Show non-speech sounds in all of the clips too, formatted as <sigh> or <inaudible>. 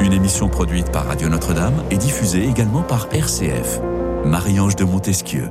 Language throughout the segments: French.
Une émission produite par Radio Notre-Dame et diffusée également par RCF. Marie-Ange de Montesquieu.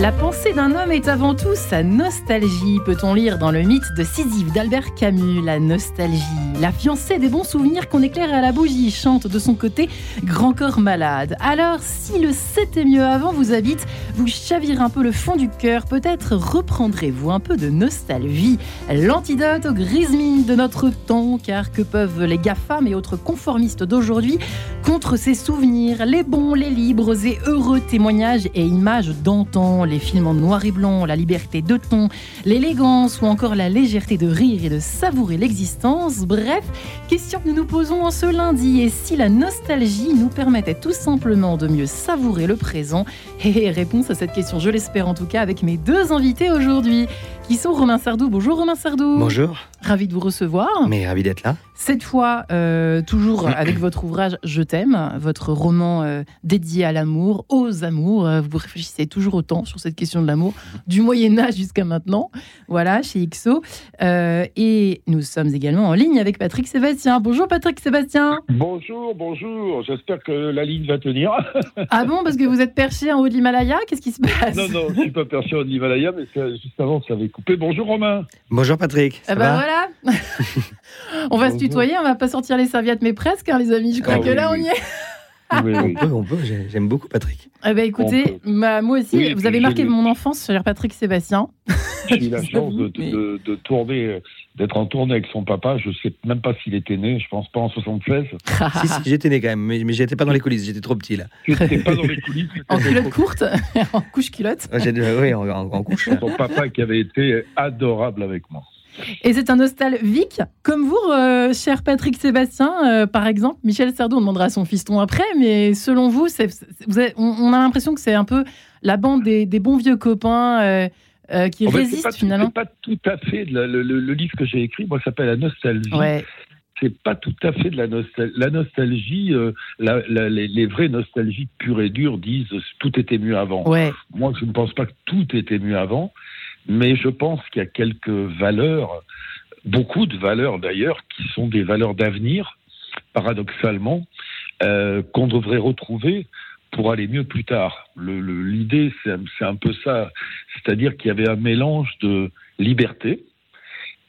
La pensée d'un homme est avant tout sa nostalgie, peut-on lire dans le mythe de Sisyphe d'Albert Camus. La nostalgie, la fiancée des bons souvenirs qu'on éclaire à la bougie, chante de son côté Grand corps malade. Alors, si le c'était mieux avant vous habite, vous chavire un peu le fond du cœur, peut-être reprendrez-vous un peu de nostalgie. L'antidote aux grises mines de notre temps, car que peuvent les GAFAM et autres conformistes d'aujourd'hui contre ces souvenirs, les bons, les libres et heureux témoignages et images d'antan les films en noir et blanc, la liberté de ton, l'élégance ou encore la légèreté de rire et de savourer l'existence. Bref, question que nous nous posons en ce lundi. Et si la nostalgie nous permettait tout simplement de mieux savourer le présent? <laughs> Et réponse à cette question, je l'espère en tout cas, avec mes deux invités aujourd'hui qui sont Romain Sardou. Bonjour Romain Sardou. Bonjour. Ravi de vous recevoir. Mais ravi d'être là. Cette fois, euh, toujours <clears throat> avec votre ouvrage Je t'aime, votre roman euh, dédié à l'amour, aux amours. Euh, vous réfléchissez toujours autant sur cette question de l'amour, du Moyen Âge jusqu'à maintenant. Voilà, chez XO. et nous sommes également en ligne avec Patrick Sébastien. Bonjour Patrick Sébastien. Bonjour, bonjour. J'espère que la ligne va tenir. <laughs> ah bon, parce que vous êtes perché en haut de l'Himalaya? Qu'est-ce qui se passe? Non, non, je ne suis pas perché en haut de l'Himalaya, mais juste avant, ça avait coupé. Bonjour Romain. Bonjour Patrick. Ça ah bah voilà. <laughs> on va se tutoyer, on va pas sortir les serviettes, mais presque, hein, les amis. Je crois ah que là, on y est. on <laughs> peut, on peut. J'aime beaucoup Patrick. Eh ben, écoutez, moi aussi, vous avez marqué mon enfance, cher Patrick Sébastien. <laughs> J'ai eu la chance de, tourner, d'être en tournée avec son papa. Je sais même pas s'il était né. Je pense pas en 76. <laughs> si, si j'étais né quand même, mais, mais j'étais pas dans les coulisses. J'étais trop petit là. J'étais pas dans les coulisses. en culotte courte, en couche culotte. oui, en, en couche. Son papa qui avait été adorable avec moi. Et c'est un nostalgique, comme vous, euh, cher Patrick Sébastien, euh, par exemple. Michel Sardou, on demandera à son fiston après, mais selon vous, on, a l'impression que c'est un peu la bande des, bons vieux copains euh, qui résistent finalement. C'est pas tout à fait le, livre que j'ai écrit, moi, s'appelle La nostalgie. C'est pas tout à fait de la nostalgie. La nostalgie, les, les, vraies nostalgies pures et dures disent tout était mieux avant. Moi, je ne pense pas que tout était mieux avant mais je pense qu'il y a quelques valeurs, beaucoup de valeurs d'ailleurs, qui sont des valeurs d'avenir, paradoxalement, euh, qu'on devrait retrouver pour aller mieux plus tard. L'idée, c'est un peu ça, c'est-à-dire qu'il y avait un mélange de liberté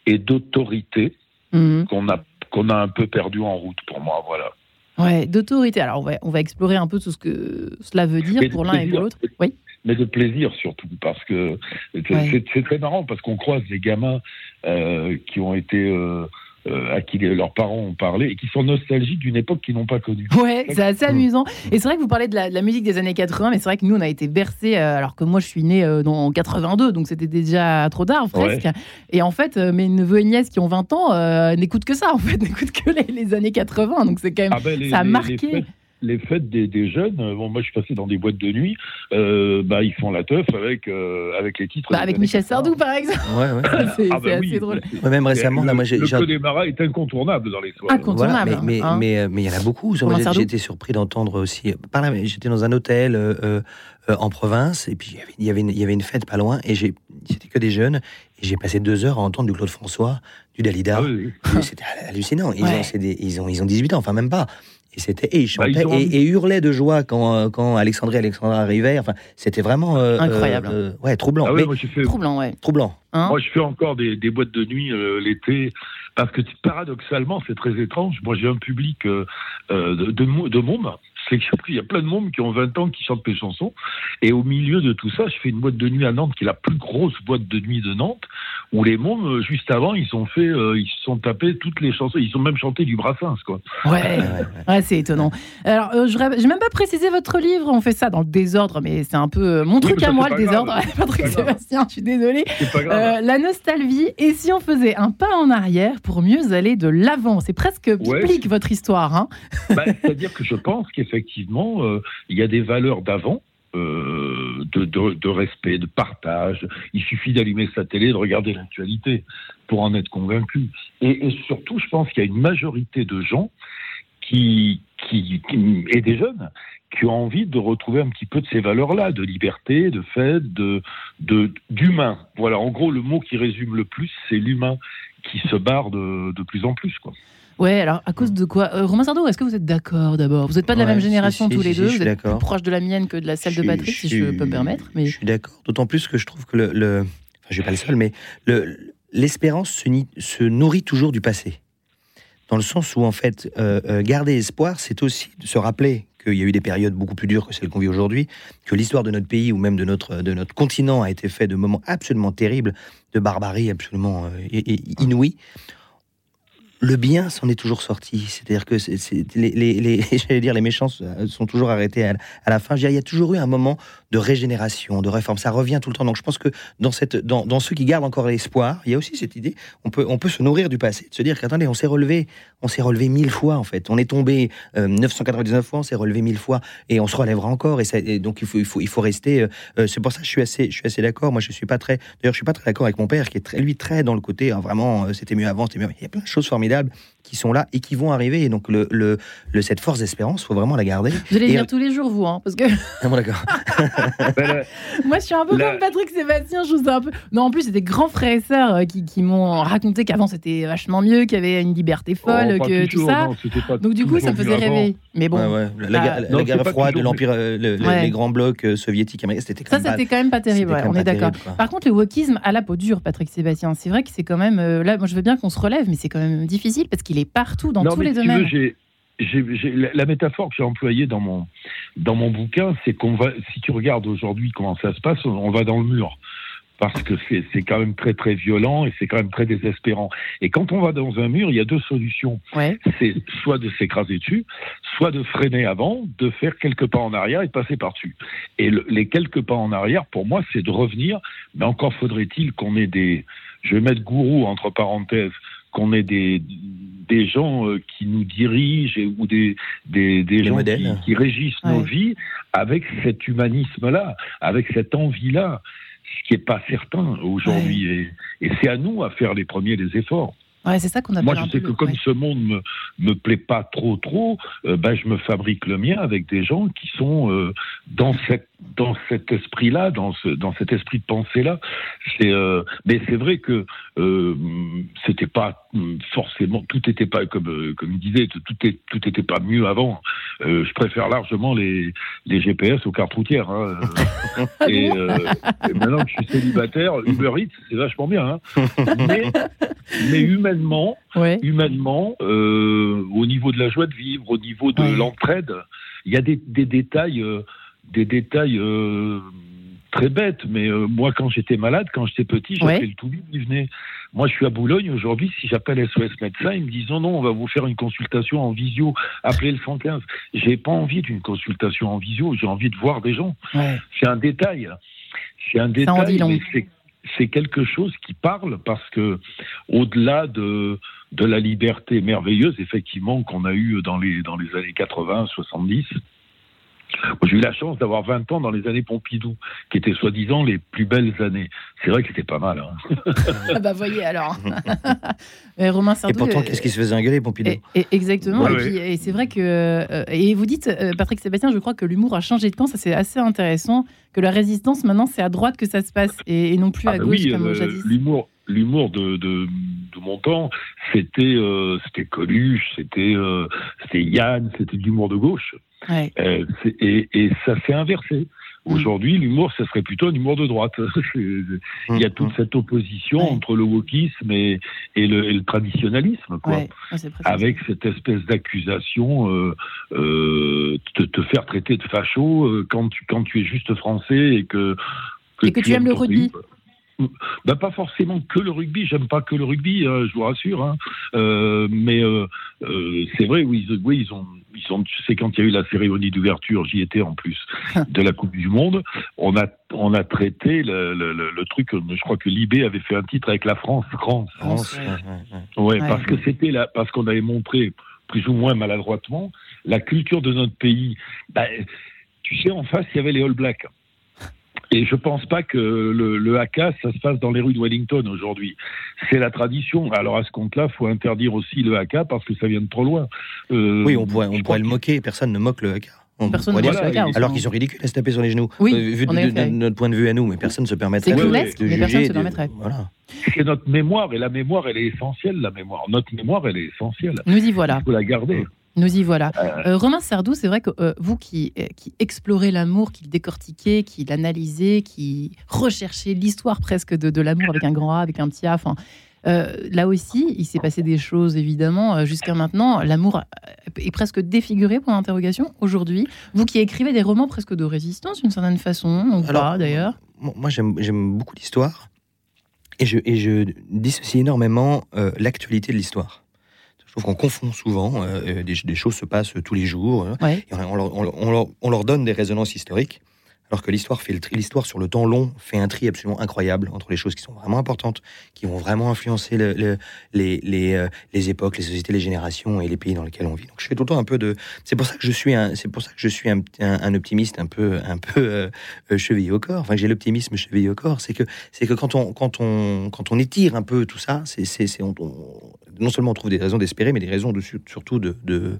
et d'autorité mhm. qu'on a qu'on a un peu perdu en route pour moi, voilà. Ouais, d'autorité. Alors on va, on va explorer un peu tout ce que cela veut dire pour l'un et pour l'autre. Oui mais de plaisir surtout, parce que c'est très marrant, parce qu'on croise des gamins euh, qui ont été... Euh, euh, à qui leurs parents ont parlé et qui sont nostalgiques d'une époque qu'ils n'ont pas connue. Ouais, c'est assez amusant. Et c'est vrai que vous parlez de la, musique des années 80, mais c'est vrai que nous, on a été bercés, alors que moi, je suis né en 82, donc c'était déjà trop tard, presque. Et en fait, mes neveux et nièces qui ont 20 ans n'écoutent que ça, en fait, <laughs> n'écoutent que les, années 80, donc c'est quand même. Ah ben, ça a marqué les fêtes des, jeunes, euh, bon, moi je suis passé dans des boîtes de nuit, euh, bah, ils font la teuf avec, euh, avec les titres. Bah, avec Michel Sardou par exemple. Ouais, ouais. <laughs> c'est ah, bah assez drôle. même récemment, le, moi, j'ai, le des maras est incontournable dans les soirées. Incontournable. mais, hein. mais, mais, il y en a beaucoup. J'ai été surpris d'entendre aussi. Par là, j'étais dans un hôtel en province et puis il y avait, il y avait une fête pas loin et c'était que des jeunes et j'ai passé deux heures à entendre du Claude François, du Dalida. Ah c'était hallucinant. Ils, ont, ils, ont, ils ont 18 ans, enfin même pas. Et c'était et ils bah, chantaient et, hurlaient de joie quand euh, quand Alexandrie et Alexandra arrivaient. Enfin, c'était vraiment euh, incroyable. Euh, ouais, troublant. Ah ouais, moi, fait... Troublant, ouais. Troublant. Hein moi, je fais encore des, des boîtes de nuit l'été parce que paradoxalement, c'est très étrange. Moi, j'ai un public de, de, de mômes c'est qu'il y a plein de monde qui ont 20 ans qui chantent mes chansons. Et au milieu de tout ça, je fais une boîte de nuit à Nantes, qui est la plus grosse boîte de nuit de Nantes, où les mômes, euh, juste avant, ils ont fait, euh, ils se sont tapés toutes les chansons. Ils ont même chanté du Brassens, quoi. Ouais, ouais, c'est étonnant. Alors, euh, je n'ai même pas précisé votre livre. On fait ça dans le désordre, mais c'est un peu mon truc à moi, le désordre. <laughs> Patrick Sébastien, je suis désolée. la nostalgie. Et si on faisait un pas en arrière pour mieux aller de l'avant? C'est presque biblique, votre histoire. Hein bah, C'est-à-dire que je pense qu'effectivement, effectivement, il y a des valeurs d'avant. Euh, de, respect, de partage. Il suffit d'allumer sa télé, de regarder l'actualité pour en être convaincu. Et, surtout, je pense qu'il y a une majorité de gens qui, qui, et des jeunes qui ont envie de retrouver un petit peu de ces valeurs-là, de liberté, de fête, de d'humain. voilà, en gros, le mot qui résume le plus, c'est l'humain qui se barre de, de plus en plus. Quoi. Ouais, alors à cause de quoi euh, Romain Sardou, est-ce que vous êtes d'accord d'abord? Vous n'êtes pas de la même génération tous les deux, vous êtes plus proche de la mienne que de la celle de Patrick, si je peux me permettre. Mais... Je suis d'accord, d'autant plus que je trouve que le. le... Enfin, je suis pas le seul, mais l'espérance se, se, nourrit toujours du passé. Dans le sens où, en fait, euh, euh, garder espoir, c'est aussi de se rappeler qu'il y a eu des périodes beaucoup plus dures que celles qu'on vit aujourd'hui, que l'histoire de notre pays ou même de notre, de notre continent a été fait de moments absolument terribles, de barbarie absolument inouïe le bien s'en est toujours sorti. C'est-à-dire que les, <laughs> dire, les méchants sont toujours arrêtés à, la fin. il y a toujours eu un moment de régénération, de réforme. Ça revient tout le temps. Donc je pense que dans, cette, dans, ceux qui gardent encore l'espoir, il y a aussi cette idée, on peut, on peut se nourrir du passé, de se dire qu'attendez, on s'est relevé, on s'est relevé mille fois en fait. On est tombé 999 euh, fois, on s'est relevé mille fois et on se relèvera encore. Et, donc il faut, il faut, il faut rester. Euh, euh, c'est pour ça que je suis assez, assez d'accord. Moi, je suis pas très. D'ailleurs, je suis pas très d'accord avec mon père qui est très, lui très dans le côté hein, vraiment. c'était mieux avant, c'était mieux. Il y a plein de choses formidables qui sont là et qui vont arriver. Et donc, le, le, cette force d'espérance, il faut vraiment la garder. Vous allez venir tous les jours, vous, hein, parce que. <laughs> Ah bon, d'accord. <laughs> Moi, je suis un peu comme Patrick Sébastien, je vous un peu. Non, en plus, c'est des grands frères et sœurs euh, qui, qui m'ont raconté qu'avant, c'était vachement mieux, qu'il y avait une liberté oh, folle, que tout ça. donc, du coup, ça me faisait rêver. Mais bon. La, bah, guerre froide, l'Empire, euh, les grands blocs euh, soviétiques, c'était Ça, c'était quand même pas terrible, on est d'accord. Par contre, le wokisme à la peau dure, Patrick Sébastien, c'est vrai que c'est quand même. Là, moi, je veux bien qu'on se relève, mais c'est quand même difficile parce qu'il est partout, dans tous les domaines. la métaphore que j'ai employée dans mon, dans mon bouquin, c'est qu'on va, si tu regardes aujourd'hui comment ça se passe, on va dans le mur parce que c'est quand même très très violent et c'est quand même très désespérant. Et quand on va dans un mur, il y a deux solutions. C'est soit de s'écraser dessus, soit de freiner avant, de faire quelques pas en arrière et de passer par-dessus. Et les quelques pas en arrière, pour moi, c'est de revenir, mais encore faudrait-il qu'on ait des, je vais mettre gourou entre parenthèses, qu'on ait des, des gens euh, qui nous dirigent ou des, des, des gens qui, régissent nos vies avec cet humanisme-là, avec cette envie-là, ce qui n'est pas certain aujourd'hui. Et, et c'est à nous à faire les premiers des efforts. Ouais, c'est ça qu'on Moi, je sais que comme ce monde me, me plaît pas trop, trop, euh, ben, je me fabrique le mien avec des gens qui sont euh, dans cette dans cet esprit-là, dans, ce, dans cet esprit de pensée-là. C'est, euh, mais c'est vrai que euh, c'était pas forcément, tout n'était pas comme euh, comme il disait, tout est, tout était pas mieux avant. Euh, je préfère largement les, les GPS aux cartes routières. Hein. <laughs> et, maintenant que je suis célibataire, Uber Eats, c'est vachement bien. Hein. Mais, mais humainement, humainement, au niveau de la joie de vivre, au niveau de l'entraide, il y a des, des détails des détails euh, très bêtes, mais euh, moi, quand j'étais malade, quand j'étais petit, j'appelais le tout il venait. Moi, je suis à Boulogne aujourd'hui. Si j'appelle SOS médecin, ils me disent non, non, on va vous faire une consultation en visio. Appelez le 115. J'ai pas envie d'une consultation en visio. J'ai envie de voir des gens. C'est un détail. C'est un détail. C'est quelque chose qui parle parce que, au-delà de, de la liberté merveilleuse, effectivement, qu'on a eue dans les, dans les années 80, 70, j'ai eu la chance d'avoir 20 ans dans les années Pompidou, qui étaient soi-disant les plus belles années. C'est vrai que c'était pas mal. Hein. <laughs> ah bah voyez alors. <laughs> Romain Sardou, et pourtant, qu'est-ce qui se faisait engueuler Pompidou Exactement. et, c'est vrai que euh, et vous dites, euh, Patrick Sébastien, je crois que l'humour a changé de camp. Ça c'est assez intéressant. Que la résistance maintenant c'est à droite que ça se passe et, non plus ah à bah gauche comme euh, jadis. L'humour, l'humour de, de, de, mon temps, c'était c'était Coluche, c'était c'était Yann, c'était de l'humour de gauche. Euh, et, et, ça s'est inversé. Mm. Aujourd'hui, l'humour, ce serait plutôt un humour de droite. <laughs> Il y a toute mm. cette opposition entre le wokisme et, et, le, le, traditionnalisme, quoi. Avec cette espèce d'accusation euh, euh, de te faire traiter de facho quand, tu, quand tu es juste français et que, que, et que tu, aimes le rugby. Ben, pas forcément que le rugby, j'aime pas que le rugby, hein, je vous rassure, hein. euh, mais euh, euh, c'est vrai, oui, oui, ils ont, ils ont, c'est quand il y a eu la cérémonie d'ouverture, j'y étais en plus, <laughs> de la Coupe du Monde, on a, on a traité le, le, le, truc, je crois que Libé avait fait un titre avec la France, France, France, ouais, parce que c'était là, parce qu'on avait montré plus ou moins maladroitement la culture de notre pays. Ben, tu sais, en face, il y avait les All Blacks. Et je pense pas que le, le haka, ça se passe dans les rues de Wellington aujourd'hui. C'est la tradition. Alors à ce compte-là, faut interdire aussi le haka parce que ça vient de trop loin. Euh, oui, on pourrait, on pourrait le moquer. Personne ne moque le haka. Personne ne Alors qu'ils sont ridicules à se taper sur les genoux. Oui, euh, vu de, notre point de vue à nous, mais personne ne se permettrait de, de juger. Personne se Voilà. C'est notre mémoire, et la mémoire, elle est essentielle, la mémoire. Notre mémoire, elle est essentielle. Nous y voilà. Il faut la garder. Nous y voilà. Euh. euh Romain Sardou, c'est vrai que vous qui, qui explorez l'amour, qui le décortiquez, qui l'analysez, qui recherchez l'histoire presque de, de l'amour avec un grand A, avec un petit A, enfin, euh, là aussi, il s'est passé des choses, évidemment, euh, jusqu'à maintenant. L'amour est presque défiguré, pour l'interrogation, aujourd'hui. Vous qui écrivez des romans presque de résistance, d'une certaine façon, ou pas, d'ailleurs Moi, j'aime beaucoup l'histoire. Et je, et je dissocie énormément euh, l'actualité de l'histoire. Je trouve qu'on confond souvent. des, choses se passent tous les jours. on leur donne des résonances historiques. Alors que l'histoire fait le tri, l'histoire sur le temps long fait un tri absolument incroyable entre les choses qui sont vraiment importantes, qui vont vraiment influencer le, les, les, euh, les, époques, les sociétés, les générations et les pays dans lesquels on vit. Donc je fais tout le temps un peu de. C'est pour ça que je suis un, c'est pour ça que je suis un, un, optimiste un peu, un peu euh, euh, chevillé au corps. Enfin, j'ai l'optimisme chevillé au corps. C'est que, c'est que quand on, quand on, quand on étire un peu tout ça, c'est, c'est, non seulement on trouve des raisons d'espérer, mais des raisons de, surtout de, de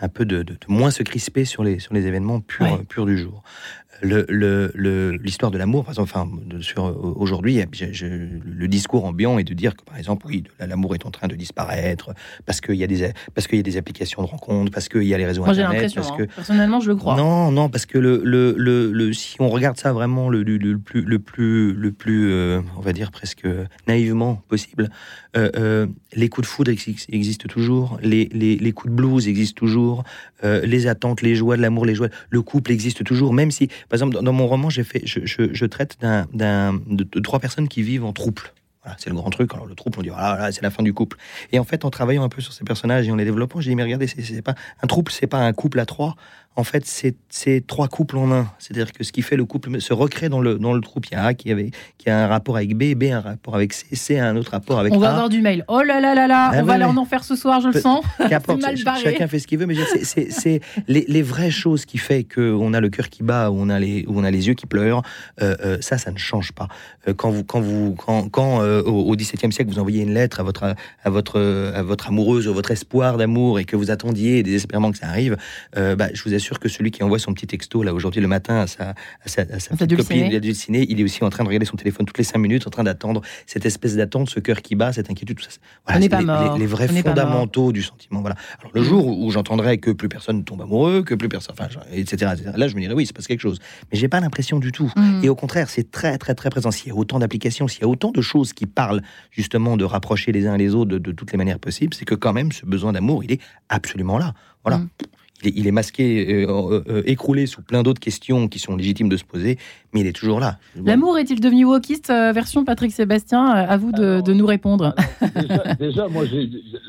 un peu de, de, moins se crisper sur les, sur les événements purs, purs du jour l'histoire le, de l'amour, par exemple, enfin, sur aujourd'hui, le discours ambiant est de dire que, par exemple, oui, l'amour est en train de disparaître parce qu'il y a des parce qu'il y a des applications de rencontres, parce qu'il y a les réseaux internet. Parce que... Hein. personnellement, je le crois. Non, non, parce que le, si on regarde ça vraiment le, le, plus le plus le plus euh, on va dire presque naïvement possible, euh, euh, les coups de foudre existent toujours, les, les, les coups de blues existent toujours, les attentes, les joies de l'amour, les joies, le couple existe toujours, même si par exemple, dans, mon roman, j'ai fait, je, traite d'un, de, de, trois personnes qui vivent en trouble. Voilà, c'est le grand truc. Alors le trouble, on dit voilà, c'est la fin du couple. Et en fait, en travaillant un peu sur ces personnages et en les développant, j'ai dit mais regardez, c'est, pas un trouble, c'est pas un couple à trois, en fait, c'est trois couples en un. C'est-à-dire que ce qui fait le couple se recrée dans le, dans le troupe. Il y a A qui, avait, qui a un rapport avec B, B a un rapport avec C, C a un autre rapport avec A. On va avoir du mail. Oh là là là là, ah on va aller en enfer ce soir, je le sens. <laughs> <laughs> barré. Chacun fait ce qu'il veut, mais c'est les, les, vraies choses qui fait qu'on a le cœur qui bat, ou on a les, on a les yeux qui pleurent. Euh, euh, ça, ça ne change pas. Euh, quand vous, quand vous, quand, quand au XVIIe siècle, vous envoyez une lettre à votre, à votre, à votre amoureuse, ou votre espoir d'amour, et que vous attendiez désespérément que ça arrive, bah, je vous assure que celui qui envoie son petit texto là aujourd'hui le matin à sa, à sa, petite copine dulcinée, il est aussi en train de regarder son téléphone toutes les cinq minutes, en train d'attendre cette espèce d'attente, ce cœur qui bat, cette inquiétude, tout ça. Voilà, les, pas les, les, vrais fondamentaux du sentiment. Voilà. Alors le jour où, j'entendrai que plus personne tombe amoureux, que plus personne, enfin, etc., Là, je me dirais oui, c'est passe quelque chose. Mais j'ai pas l'impression du tout. Mm. Et au contraire, c'est très, très, très présent. S'il y a autant d'applications, s'il y a autant de choses qui parlent justement de rapprocher les uns les autres de, toutes les manières possibles, c'est que quand même ce besoin d'amour, il est absolument là. Voilà. Mm il est, masqué, euh, euh, euh, écroulé sous plein d'autres questions qui sont légitimes de se poser, mais il est toujours là. L'amour est-il devenu wokiste version Patrick Sébastien À vous de, nous répondre. déjà, moi,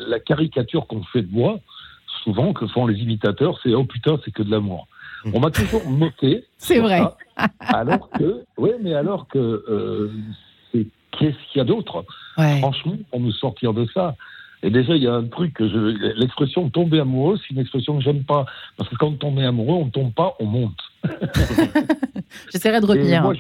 la caricature qu'on fait de moi, souvent, que font les imitateurs, c'est oh putain, c'est que de l'amour. On m'a toujours moqué. <laughs> C'est vrai. <laughs> alors que, oui, mais alors que qu'est-ce qu'il y a d'autre? Franchement, pour nous sortir de ça, et déjà, il y a un truc que. L'expression tomber amoureux, c'est une expression que j'aime pas. Parce que quand on est amoureux, on tombe pas, on monte. <laughs> J'essaierai de revenir. Moi,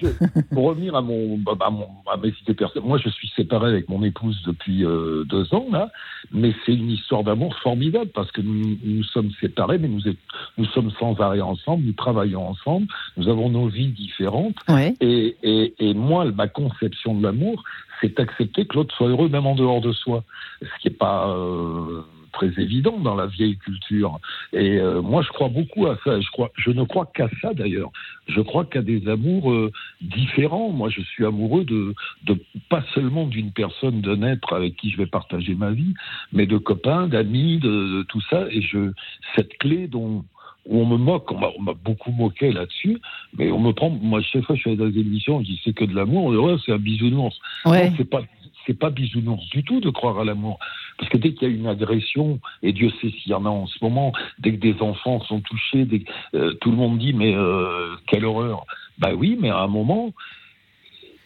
pour revenir à mon, à mon, à mes idées personnelles, moi, je suis séparé avec mon épouse depuis euh, deux ans là, mais c'est une histoire d'amour formidable parce que nous, nous sommes séparés, mais nous, nous sommes sans arrêt ensemble, nous travaillons ensemble, nous avons nos vies différentes. Et, et, et moi, ma conception de l'amour, c'est accepter que l'autre soit heureux même en dehors de soi, ce qui n'est pas euh, très évident dans la vieille culture. Et euh, moi, je crois beaucoup à ça. Je, crois, je ne crois qu'à ça d'ailleurs. Je crois qu'à des amours euh, différents. Moi, je suis amoureux de, de pas seulement d'une personne, d'un être avec qui je vais partager ma vie, mais de copains, d'amis, de, tout ça. Et je, cette clé dont où on me moque, on m'a beaucoup moqué là-dessus, mais on me prend, moi chaque fois que je fais des émissions, je dis c'est que de l'amour, on dit ouais, c'est un bisounours. Ouais. c'est pas c'est pas bisounours du tout de croire à l'amour. Parce que dès qu'il y a une agression, et Dieu sait s'il y en a en ce moment, dès que des enfants sont touchés, dès euh, tout le monde dit mais euh, quelle horreur. Bah oui, mais à un moment,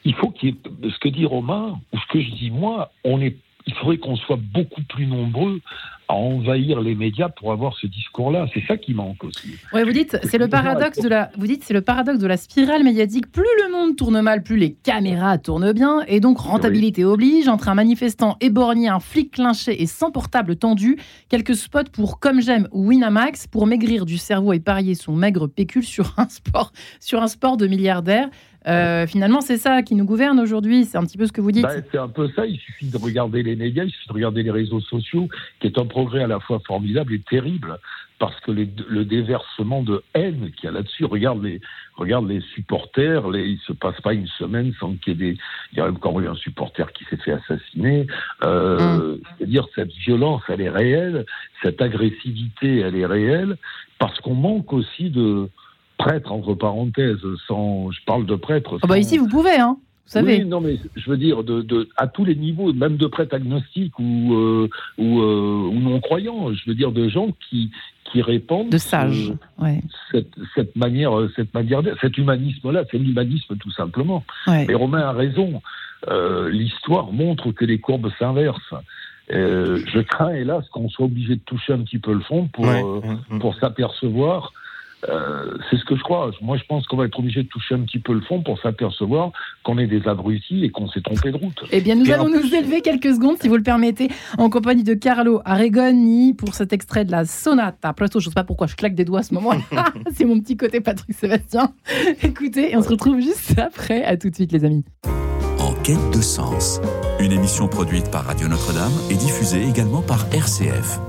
il faut qu'il y ait ce que dit Romain, ou ce que je dis moi, on est il faudrait qu'on soit beaucoup plus nombreux à envahir les médias pour avoir ce discours-là. C'est ça qui manque aussi. Ouais, vous dites, c'est le paradoxe de la, vous dites, c'est le paradoxe de la spirale médiatique. Plus le monde tourne mal, plus les caméras tournent bien, et donc rentabilité oblige. Entre un manifestant éborgné, un flic clinché et sans portable tendu, quelques spots pour comme j'aime ou Winamax pour maigrir du cerveau et parier son maigre pécule sur un sport, sur un sport de milliardaire. Euh, finalement, c'est ça qui nous gouverne aujourd'hui. C'est un petit peu ce que vous dites. Bah, c'est un peu ça. Il suffit de regarder les médias, il suffit de regarder les réseaux sociaux, qui est un progrès à la fois formidable et terrible, parce que le déversement de haine qu'il y a là-dessus, regarde les, regarde les supporters, les, il se passe pas une semaine sans qu'il y ait des, il y a encore eu un supporter qui s'est fait assassiner. Euh, mm. C'est-à-dire cette violence, elle est réelle, cette agressivité, elle est réelle, parce qu'on manque aussi de prêtre, entre parenthèses, sans, je parle de prêtre. Ah bah ici, vous pouvez, hein vous savez. Oui, non, mais je veux dire, de, de, à tous les niveaux, même de prêtres agnostiques ou, euh, ou, euh, ou non-croyants, je veux dire, de gens qui, qui répandent de sages, ouais. cette, cette, manière, cette manière, cet humanisme-là, c'est l'humanisme tout simplement. Ouais. Et Romain a raison. Euh, L'histoire montre que les courbes s'inversent. Euh, je crains, hélas, qu'on soit obligé de toucher un petit peu le fond pour, ouais. euh, pour s'apercevoir euh, c'est ce que je crois. Moi, je pense qu'on va être obligé de toucher un petit peu le fond pour s'apercevoir qu'on est des abrutis et qu'on s'est trompé de route. Eh bien, nous allons nous élever quelques secondes, si vous le permettez, en compagnie de Carlo Aregoni pour cet extrait de la sonata. Presto, je ne sais pas pourquoi je claque des doigts à ce moment. <laughs> <laughs> c'est mon petit côté Patrick Sébastien. <laughs> Écoutez, et on se retrouve juste après. À tout de suite, les amis. En quête de sens, une émission produite par Radio Notre-Dame et diffusée également par RCF.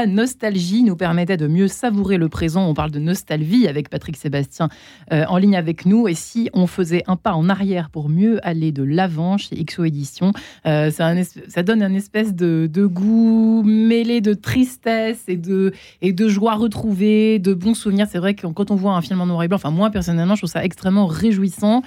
La nostalgie nous permettait de mieux savourer le présent. On parle de nostalgie avec Patrick Sébastien euh, en ligne avec nous. Et si on faisait un pas en arrière pour mieux aller de l'avant chez XO Édition, euh, ça, donne un espèce de, de, goût mêlé de tristesse et de, et de joie retrouvée, de bons souvenirs. C'est vrai que quand on voit un film en noir et blanc, enfin moi personnellement, je trouve ça extrêmement réjouissant.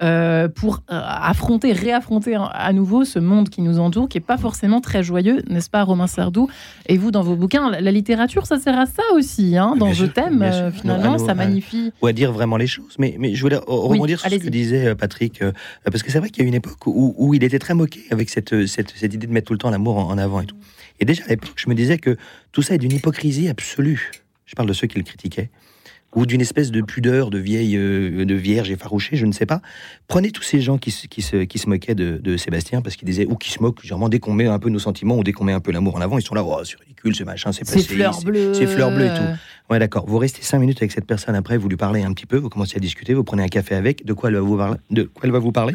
Euh, pour euh, affronter, réaffronter à nouveau ce monde qui nous entoure, qui n'est pas forcément très joyeux, n'est-ce pas, Romain Sardou? Et vous, dans vos bouquins, la, littérature, ça sert à ça aussi, hein, dans Je t'aime, euh, finalement, ça magnifie. Ou à dire vraiment les choses. Mais, mais je voulais rebondir sur ce que disait Patrick, parce que c'est vrai qu'il y a une époque où, où, il était très moqué avec cette, cette, cette, idée de mettre tout le temps l'amour en, en avant et tout. Et déjà à l'époque, je me disais que tout ça est d'une hypocrisie absolue. Je parle de ceux qui le critiquaient ou d'une espèce de pudeur de vieille, euh, de vierge effarouchée, je ne sais pas. Prenez tous ces gens qui, qui, se, qui se moquaient de, Sébastien parce qu'ils disaient, ou qui se moquent, généralement, dès qu'on met un peu nos sentiments ou dès qu'on met un peu l'amour en avant, ils sont là, oh, c'est ridicule, ce machin, c'est C'est fleurs bleues. C'est fleurs bleues et tout. Ouais, d'accord. Vous restez cinq minutes avec cette personne après, vous lui parlez un petit peu, vous commencez à discuter, vous prenez un café avec, de quoi elle va vous parler, de quoi elle va vous parler?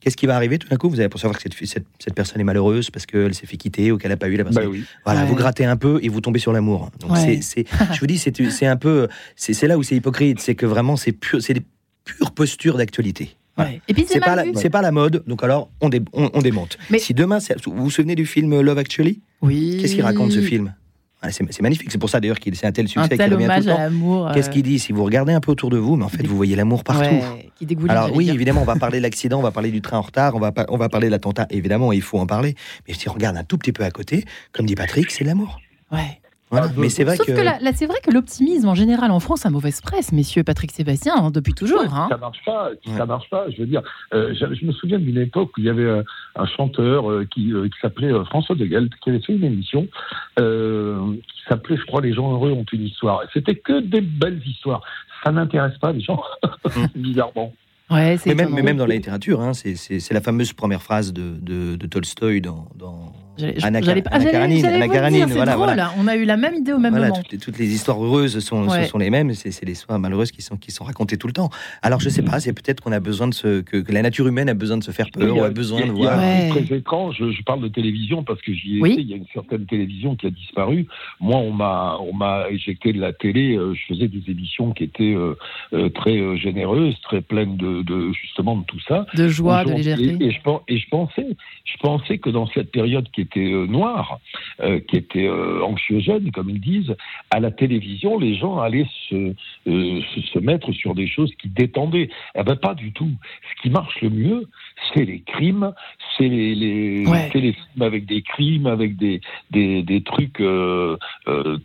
Qu'est-ce qui va arriver tout d'un coup? Vous allez pour savoir que cette, cette, cette personne est malheureuse parce qu'elle s'est fait quitter ou qu'elle n'a pas eu la personne. Bah oui. Voilà, vous grattez un peu et vous tombez sur l'amour. Donc Ouais. c'est, <laughs> je vous dis, c'est un peu, c'est là où c'est hypocrite, c'est que vraiment c'est pur, c'est des pures postures d'actualité. Voilà. Ouais. Et puis c'est pas, pas la mode, donc alors on, dé- on, on démonte. Mais- Si demain, vous vous souvenez du film Love Actually? Oui. Qu'est-ce qu'il raconte ce film? C'est, c'est magnifique, c'est pour ça d'ailleurs qu'il c'est un tel Un succès qu'il tel revient tout hommage le à l'amour. Qu'est-ce euh, qu'il dit? Si vous regardez un peu autour de vous, mais en fait vous voyez l'amour partout. ouais, qui Alors oui, dire. évidemment, on va parler de <laughs> l'accident, on va parler du train en retard, on va, on va parler de l'attentat, évidemment, il faut en parler. Mais si on regarde un tout petit peu à côté, comme dit Patrick, c'est l'amour. Ouais. Mais c'est vrai Sauf que, là, c'est vrai que l'optimisme en général en France a mauvaise presse, messieurs Patrick Sébastien, hein, depuis toujours. Hein. Ça marche pas, ça marche pas. Je veux dire, euh, je, me souviens d'une époque où il y avait euh, un chanteur euh, qui, qui s'appelait François de Galt, qui avait fait une émission qui s'appelait, je crois, Les gens heureux ont une histoire. C'était que des belles histoires. Ça n'intéresse pas les gens, <laughs> bizarrement. Ouais, mais, même, mais même dans la littérature, hein, c'est la fameuse première phrase de, de, de Tolstoï dans, dans Anna, Karanine. voilà, voilà. On a eu la même idée au même moment. Toutes les, toutes les, histoires heureuses sont, sont les mêmes, c'est les histoires malheureuses qui sont, qui sont racontées tout le temps. Alors je sais pas, c'est peut-être qu'on a besoin de se, que, la nature humaine a besoin de se faire peur, ou a besoin de voir. très étrange, je, parle de télévision parce que j'y ai été, il y a une certaine télévision qui a disparu. Moi, on m'a éjecté de la télé, euh, je faisais des émissions qui étaient euh, euh, très généreuses, très pleines de, de, justement de tout ça. De joie, de légèreté. Et, je, et je pensais, je pensais que dans cette période qui était euh, noir, euh, qui était euh, anxiogène, comme ils disent, à la télévision, les gens allaient se, se mettre sur des choses qui détendaient. Eh ben pas du tout. Ce qui marche le mieux, c'est les crimes, c'est les, les, films avec des crimes, avec des, des, des trucs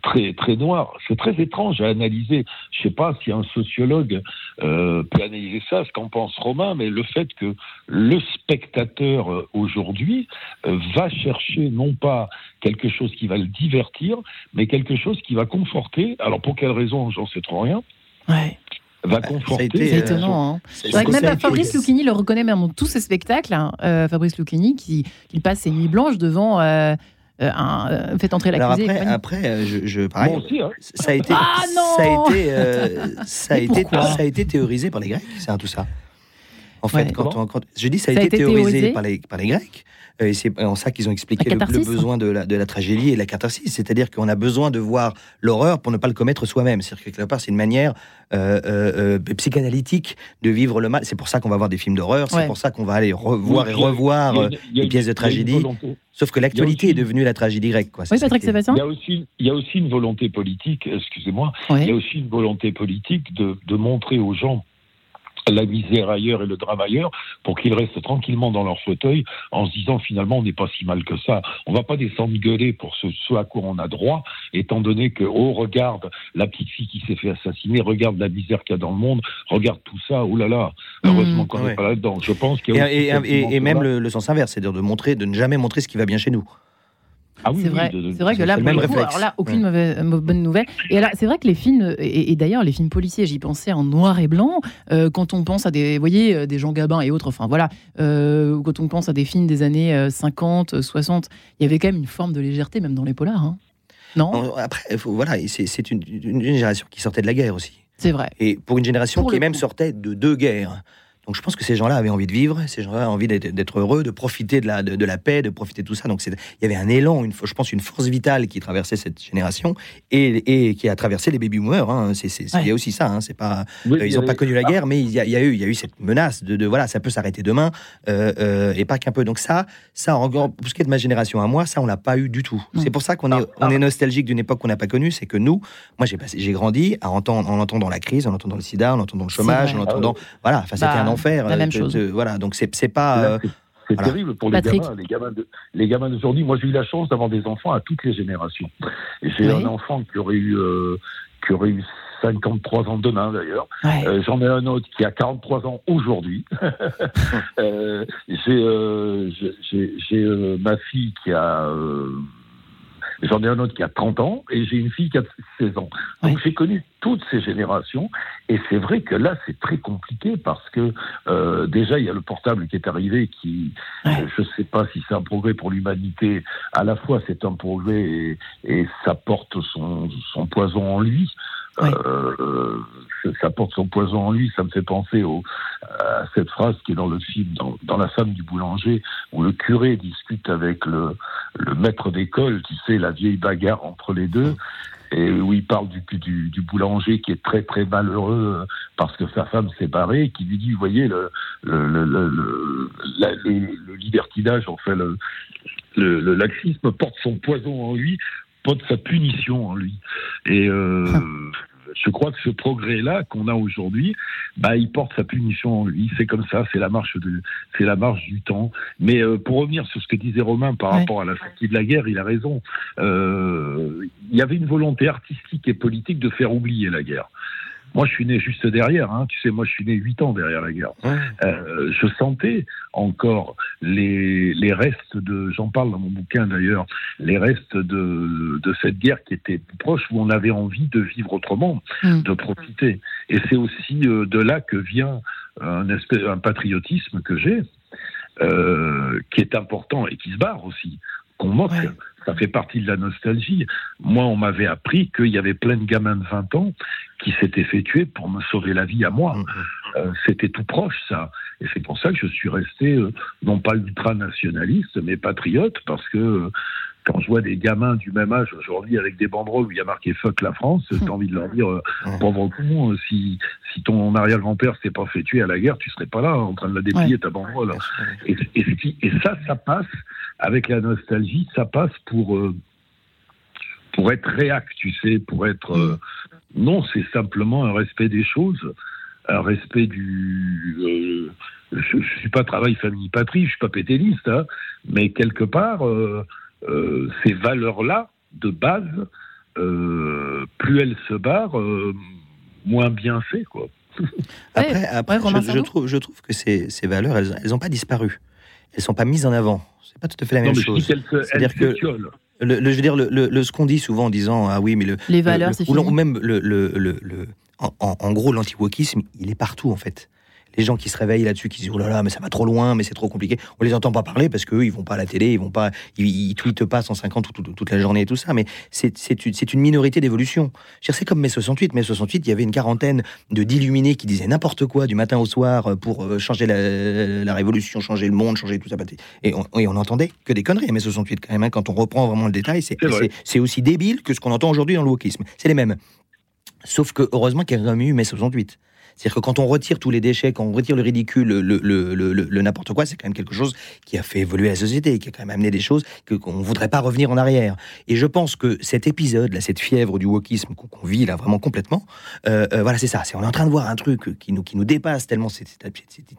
très, très noirs. C'est très étrange à analyser. Je sais pas si un sociologue peut analyser ça, ce qu'en pense Romain, mais le fait que le spectateur aujourd'hui va chercher non pas quelque chose qui va le divertir, mais quelque chose qui va conforter. Alors pour quelle raison, j'en sais trop rien. Ouais va conforter. C'est étonnant. Hein. C'est vrai que même Fabrice Lucchini le reconnaît même dans tous ses spectacles. Hein. Euh, Fabrice Lucchini qui, qui, passe ses nuits blanches devant. Euh, euh, un, fait entrer l'accusé. Après, après je, je pareil, aussi, hein. ça a été, ah, ça a été, ça a été, ça a été théorisé par les Grecs, c'est un tout ça. En fait, quand, quand, je dis ça a, été, théorisé, par les, par les Grecs, euh, et c'est en ça qu'ils ont expliqué le, besoin de la, de la, tragédie et la catharsis. C'est-à-dire qu'on a besoin de voir l'horreur pour ne pas le commettre soi-même. C'est-à-dire que quelque part, c'est une manière euh, euh, psychanalytique de vivre le mal. C'est pour ça qu'on va voir des films d'horreur. C'est pour ça qu'on va aller revoir et revoir des pièces de tragédie. Sauf que l'actualité est devenue la tragédie grecque. Quoi. Oui, Patrick Sébastien il y, a aussi, il y a aussi une volonté politique, excusez-moi, il y a aussi une volonté politique de, de montrer aux gens la misère ailleurs et le drame ailleurs pour qu'ils restent tranquillement dans leur fauteuil en se disant finalement on n'est pas si mal que ça. On va pas descendre gueuler pour ce, à quoi on a droit, étant donné que oh regarde la petite fille qui s'est fait assassiner, regarde la misère qu'il y a dans le monde, regarde tout ça, oh là là, mmh. heureusement qu'on n'est pas là-dedans. Je pense qu'il y a et, et, même le, le, sens inverse, c'est-à-dire de montrer, de ne jamais montrer ce qui va bien chez nous. Ah c'est vrai, c'est vrai que là, pour le coup, alors là, aucune mauvaise, bonne nouvelle. Et là, c'est vrai que les films, et, d'ailleurs les films policiers, j'y pensais en noir et blanc. Euh, quand on pense à des, vous voyez, euh, des Jean Gabin et autres. Enfin voilà, euh, quand on pense à des films des années 50, 60, il y avait quand même une forme de légèreté, même dans les polars. Hein. Non? Après, voilà, c'est une, une, génération qui sortait de la guerre aussi. C'est vrai. Et pour une génération qui même sortait de deux guerres. Donc je pense que ces gens-là avaient envie de vivre, ces gens-là avaient envie d'être heureux, de profiter de la, de, la paix, de profiter de tout ça. Donc il y avait un élan, une, je pense une force vitale qui traversait cette génération et, et qui a traversé les baby boomers. Hein. Il y a aussi ça. Hein. C'est pas, euh, ils n'ont pas connu la guerre, mais il y, a, eu, il y a eu cette menace de, de voilà, ça peut s'arrêter demain euh, euh, et pas qu'un peu. Donc ça, ça encore pour ce qui est de ma génération à moi, ça on l'a pas eu du tout. C'est pour ça qu'on est, on est nostalgique d'une époque qu'on n'a pas connue. C'est que nous, moi j'ai j'ai grandi à entendre, en entendant la crise, en entendant le SIDA, en entendant le chômage, en entendant, ah voilà, enfin c'était bah, un enfer. La même chose. voilà, donc c'est pas. C'est euh, terrible pour les gamins, les gamins, de, les gamins d'aujourd'hui. Moi, j'ai eu la chance d'avoir des enfants à toutes les générations. J'ai un enfant qui aurait eu, euh, qui aurait eu 53 ans demain d'ailleurs. Euh, j'en ai un autre qui a 43 ans aujourd'hui. <laughs> j'ai ma fille qui a J'en ai un autre qui a 30 ans et j'ai une fille qui a 16 ans. Donc j'ai connu toutes ces générations et c'est vrai que là c'est très compliqué parce que euh, déjà il y a le portable qui est arrivé qui je ne sais pas si c'est un progrès pour l'humanité. À la fois c'est un progrès et, et ça porte son, son poison en lui. Euh, ça porte son poison en lui. Ça me fait penser au, à cette phrase qui est dans le film, dans, La femme du boulanger, où le curé discute avec le, le maître d'école, tu sais, la vieille bagarre entre les deux. Et où il parle du, du, du, boulanger qui est très très malheureux parce que sa femme s'est barrée, qui lui dit, vous voyez, le, le, le, le, le libertinage, enfin le, le, laxisme porte son poison en lui, porte sa punition en lui. Et euh, je crois que ce progrès-là qu'on a aujourd'hui, bah, il porte sa punition en lui. C'est comme ça, c'est la marche de, c'est la marche du temps. Mais euh, pour revenir sur ce que disait Romain par rapport à la sortie de la guerre, il a raison. Euh, il y avait une volonté artistique et politique de faire oublier la guerre. Moi, je suis né juste derrière. Hein. Tu sais, moi, je suis né huit ans derrière la guerre. Euh, je sentais encore les, les restes de, j'en parle dans mon bouquin d'ailleurs, les restes de, de cette guerre qui était proche, où on avait envie de vivre autrement, mm. de profiter. Et c'est aussi euh, de là que vient un, espèce, un patriotisme que j'ai, euh, qui est important et qui se barre aussi, qu'on moque ça fait partie de la nostalgie. Moi, on m'avait appris qu'il y avait plein de gamins de 20 ans qui s'étaient fait tuer pour me sauver la vie à moi. Mm-hmm. Euh, c'était tout proche, ça. Et c'est pour ça que je suis resté, euh, non pas ultra-nationaliste, mais patriote, parce que euh, quand je vois des gamins du même âge aujourd'hui avec des banderoles où il y a marqué fuck la France, j'ai envie de leur dire, euh, <laughs> pauvre con, si, si ton arrière-grand-père s'est pas fait tuer à la guerre, tu serais pas là en train de la déplier ta banderole. Et, et, ça, ça passe avec la nostalgie, ça passe pour euh, pour être réac, tu sais, pour être euh, non, c'est simplement un respect des choses, un respect du. Euh, je, je, suis pas travail famille patrie, je suis pas pétéliste, hein, mais quelque part, ces valeurs-là de base, plus elles se barrent, moins bien c'est quoi. <laughs> Après, après je, trouve, je trouve que ces, ces valeurs, elles n'ont pas disparu elles sont pas mises en avant. C'est pas tout à fait la même chose. C'est-à-dire que le, je veux dire, le, ce qu'on dit souvent en disant ah oui, mais le les valeurs, c'est ou même le, le, en, en, gros l'anti-wokisme, il est partout en fait les gens qui se réveillent là-dessus, qui disent oh là là, mais ça va trop loin, mais c'est trop compliqué. On les entend pas parler parce qu'eux, ils vont pas à la télé, ils vont pas, ils, tweetent pas 150 toute, toute la journée et tout ça. Mais c'est une minorité d'évolution. C'est comme mai 68. Mai 68, il y avait une quarantaine de d'illuminés qui disaient n'importe quoi du matin au soir euh, pour euh, changer la, révolution, changer le monde, changer tout ça. Et on, et on entendait que des conneries à mai 68 quand même. Hein. quand on reprend vraiment le détail, c'est aussi débile que ce qu'on entend aujourd'hui dans le wokisme. C'est les mêmes. Sauf que heureusement qu'il y a quand même eu mai 68. C'est-à-dire que quand on retire tous les déchets, quand on retire le ridicule, le, n'importe quoi, c'est quand même quelque chose qui a fait évoluer la société, qui a quand même amené des choses qu'on ne voudrait pas revenir en arrière. Et je pense que cet épisode, là, cette fièvre du wokisme qu'on, vit là vraiment complètement, euh, euh, voilà, c'est ça. C'est, on est en train de voir un truc qui nous, qui nous dépasse tellement c'est,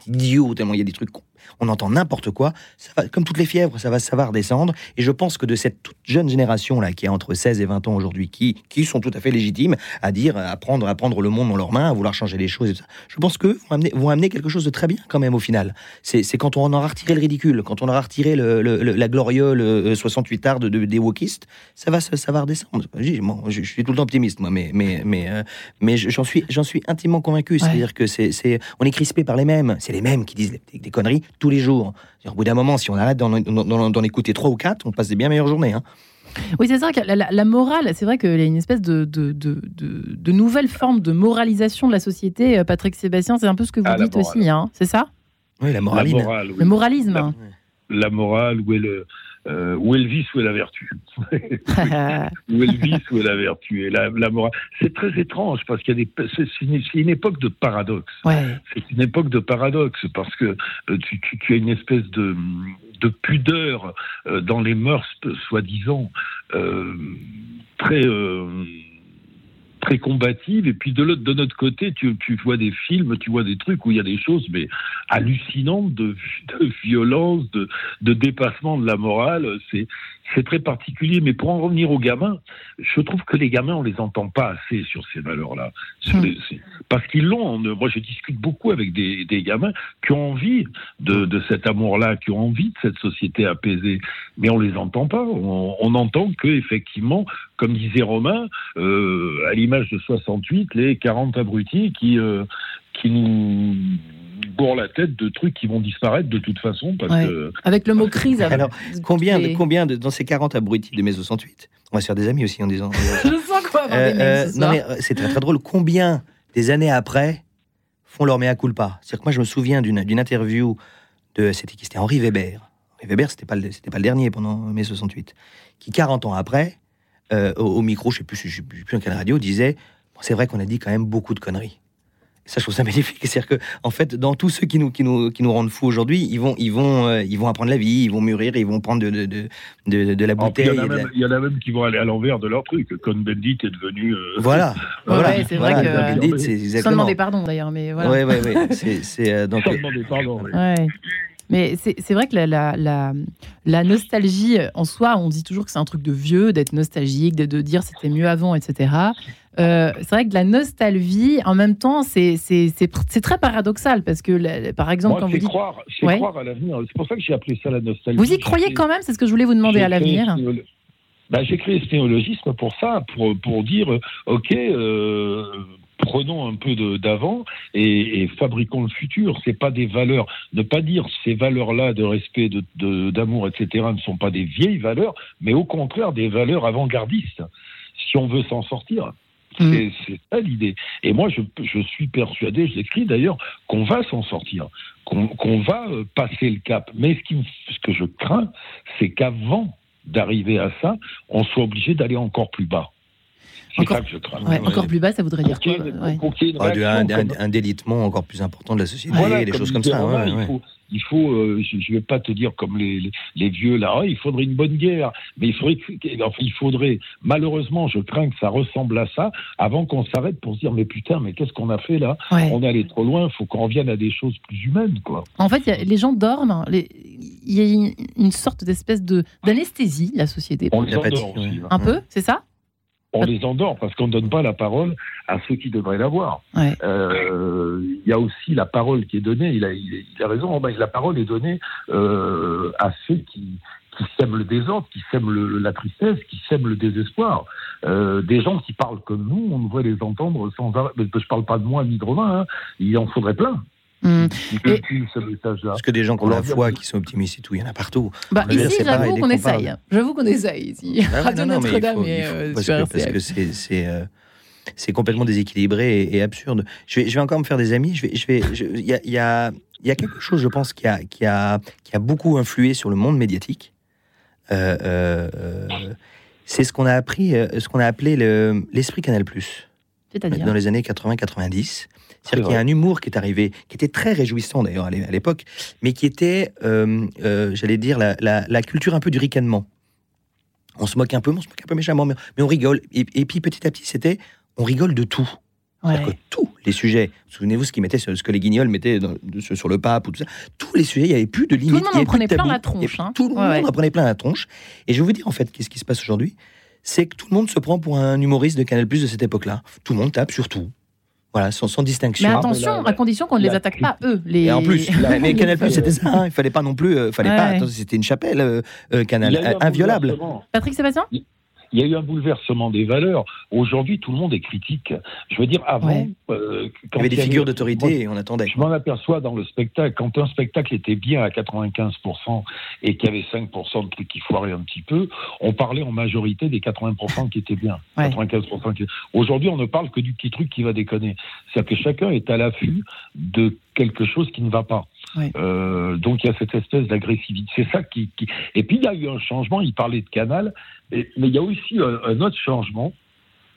idiot, tellement il y a des trucs on entend n'importe quoi, ça va, comme toutes les fièvres, ça va, ça va redescendre. Et je pense que de cette toute jeune génération là, qui est entre 16 et 20 ans aujourd'hui, qui, qui sont tout à fait légitimes à dire, à prendre, à prendre le monde dans leurs mains, à vouloir changer les choses, et ça, je pense que vont amener, vont amener quelque chose de très bien quand même au final. C'est quand on aura retiré le ridicule, quand on aura retiré le, la gloriole 68 arts de, des wokistes, ça va, ça, va redescendre. Je, suis tout le temps optimiste, moi, mais, mais, mais, euh, mais j'en suis, suis intimement convaincu. C'est-à-dire que c'est, on est crispé par les mêmes. C'est les mêmes qui disent des conneries tous les jours. Au bout d'un moment, si on arrête d'en écouter trois ou quatre, on passe des bien meilleures journées. Hein. Oui, c'est ça. La, morale, c'est vrai qu'il y a une espèce de, de, de, nouvelle forme de moralisation de la société. Euh, Patrick Sébastien, c'est un peu ce que vous ah, dites aussi, hein, c'est ça? Oui, la morale. Le moralisme. La, morale, où est le, euh, où est le vice, où est la vertu <laughs> Où est le vice, où est la vertu Et la, morale. C'est très étrange parce qu'il y a des. C'est une, époque de paradoxe. C'est une époque de paradoxe parce que euh, tu, tu, as une espèce de, de pudeur euh, dans les mœurs, soi-disant, très très combative. Et puis de, de notre côté, tu, tu, vois des films, tu vois des trucs où il y a des choses mais hallucinantes de, de violence, de, de dépassement de la morale. C'est c'est très particulier. Mais pour en revenir aux gamins, je trouve que les gamins, on les entend pas assez sur ces valeurs-là. Hmm. Parce qu'ils l'ont. Moi, je discute beaucoup avec des, des gamins qui ont envie de, de cet amour-là, qui ont envie de cette société apaisée. Mais on les entend pas. On, on entend que, effectivement, comme disait Romain, euh, à l'image de 68, les 40 abrutis qui, euh, qui nous bourre la tête de trucs qui vont disparaître de toute façon. Avec le mot crise. Alors, combien, de, combien de, dans ces 40 abrutis de mai 68 On va se faire des amis aussi en disant. <laughs> Je sens quoi avoir des euh, Non, mais euh, c'est très, très drôle. Combien des années après font leur mea culpa? C'est-à-dire que moi, je me souviens d'une interview de. C'était Henri Weber. Henri Weber, c'était pas, le, pas le dernier pendant mai 68. Qui, 40 ans après, euh, au, micro, je sais plus, je sais plus, en quelle radio, disait C'est vrai qu'on a dit quand même beaucoup de conneries. Ça, je trouve ça <laughs> magnifique. C'est-à-dire que, en fait, dans tous ceux qui nous, qui nous, qui nous rendent fous aujourd'hui, ils vont, ils, vont, euh, ils vont apprendre la vie, ils vont mûrir, ils vont prendre de, de, de, de, la bouteille. Il y, en a même qui vont aller à l'envers de leur truc. Cohn Bendit est devenu. Euh, <laughs> voilà. <laughs> voilà. c'est vrai que. Bendit, c'est exactement. Sans demander pardon, d'ailleurs. Mais voilà. Oui, oui, oui. C'est, donc... Sans demander pardon. Ouais. Mais c'est vrai que la, la, la, nostalgie en soi, on dit toujours que c'est un truc de vieux, d'être nostalgique, de, de dire c'était mieux avant, etc. Euh, c'est vrai que la nostalgie, en même temps, c'est très paradoxal parce que, par exemple, quand vous dites... croire, croire à l'avenir. C'est pour ça que j'ai appelé ça la nostalgie. Vous y croyez quand même? C'est ce que je voulais vous demander à l'avenir. Ben, j'ai créé ce néologisme pour ça, pour, pour dire, ok, euh, prenons un peu d'avant et, fabriquons le futur. C'est pas des valeurs. Ne pas dire ces valeurs-là de respect, d'amour, de, etc. ne sont pas des vieilles valeurs, mais au contraire des valeurs avant-gardistes. Si on veut s'en sortir. Mm. C'est ça l'idée. Et moi, je, je suis persuadé, je l'écris d'ailleurs, qu'on va s'en sortir, qu'on va euh, passer le cap. Mais ce, qui, ce que je crains, c'est qu'avant d'arriver à ça, on soit obligé d'aller encore plus bas. Encore, encore plus bas, ça voudrait dire quoi un, délitement encore plus important de la société, des choses comme ça. il faut, il faut euh, je ne vais pas te dire comme les, les, vieux là, il faudrait une bonne guerre, mais il faudrait, il faudrait, malheureusement, je crains que ça ressemble à ça, avant qu'on s'arrête pour se dire, mais putain, mais qu'est-ce qu'on a fait là? On est allé trop loin, il faut qu'on revienne à des choses plus humaines. Quoi. En fait, les gens dorment, il y a une sorte d'espèce d'anesthésie, la société. On les endort aussi, Un peu, c'est ça? On les endort parce qu'on ne donne pas la parole à ceux qui devraient l'avoir. Euh, il y a aussi la parole qui est donnée, il a, il a raison, la parole est donnée euh, à ceux qui, qui sèment le désordre, qui sèment la tristesse, qui sèment le désespoir. Euh, des gens qui parlent comme nous, on devrait les entendre sans arrêt. Je ne parle pas de moi ni de Romain, hein. il en faudrait plein. Mmh. Parce que des gens qui ont la foi, qui sont optimistes et tout, il y en a partout. Bah, ici, j'avoue qu'on essaye. J'avoue qu'on essaye ici. Ah Radio Notre-Dame et euh, parce, que, parce que c'est euh, c'est complètement déséquilibré et, absurde. Je vais, je vais encore me faire des amis. Je vais, je vais, il y a, y, a, y a quelque chose, je pense, qui a, qui a, qui a beaucoup influé sur le monde médiatique. Euh, euh, c'est ce qu'on a appris, ce qu'on a appelé l'esprit Canal+. C'est-à-dire? Dans les années 80-90. C'est-à-dire qu'il y a un humour qui est arrivé, qui était très réjouissant d'ailleurs à l'époque, mais qui était, euh, euh, j'allais dire, la, culture un peu du ricanement. On se moque un peu, on se moque un peu méchamment, mais, on rigole. Et, puis petit à petit, c'était, on rigole de tout. Que tous les sujets, souvenez-vous ce, mettait, ce que les guignols mettaient sur le pape ou tout ça, tous les sujets, il n'y avait plus de limite. Tout le monde en prenait plein la tronche. Hein. Tout le monde en prenait plein la tronche. Et je vais vous dire en fait, qu'est-ce qui se passe aujourd'hui? C'est que tout le monde se prend pour un humoriste de Canal Plus de cette époque-là. Tout le monde tape sur tout. Voilà, sans, sans distinction. Mais attention, à condition qu'on ne les attaque pas, eux. Les... Et en plus, <laughs> mais Canal Plus, c'était ça. Hein. Il fallait pas non plus. Euh, fallait pas. C'était une chapelle, euh, euh, Canal, inviolable. Patrick Sébastien? Il y a eu un bouleversement des valeurs. Aujourd'hui, tout le monde est critique. Je veux dire, avant, euh, quand il y avait des figures d'autorité et on attendait. Je m'en aperçois dans le spectacle. Quand un spectacle était bien à 95% et qu'il y avait 5% de trucs qui foiraient un petit peu, on parlait en majorité des 80% qui étaient bien. 95% qui... Aujourd'hui, on ne parle que du petit truc qui va déconner. C'est-à-dire que chacun est à l'affût de quelque chose qui ne va pas. Euh, donc il y a cette espèce d'agressivité. C'est ça qui, Et puis il y a eu un changement. Il parlait de Canal, mais il y a aussi un, autre changement.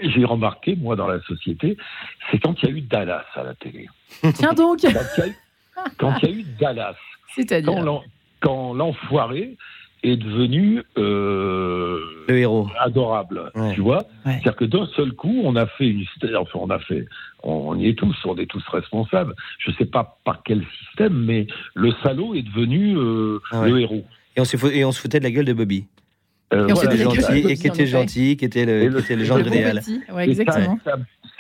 J'ai remarqué moi dans la société, c'est quand il y a eu Dallas à la télé. Tiens donc. Quand il y a eu, Dallas. <laughs> C'est-à-dire quand l'enfoiré est devenu euh, le héros. adorable tu vois. C'est-à-dire que d'un seul coup on a fait une enfin on a fait on, y est tous on est tous responsables. Je sais pas par quel système mais le salaud est devenu euh, le héros. Et on, et on se foutait de la gueule de Bobby euh, et, voilà, gentil, et qui était gentil, qui était le, qui était le genre idéal. Ouais, exactement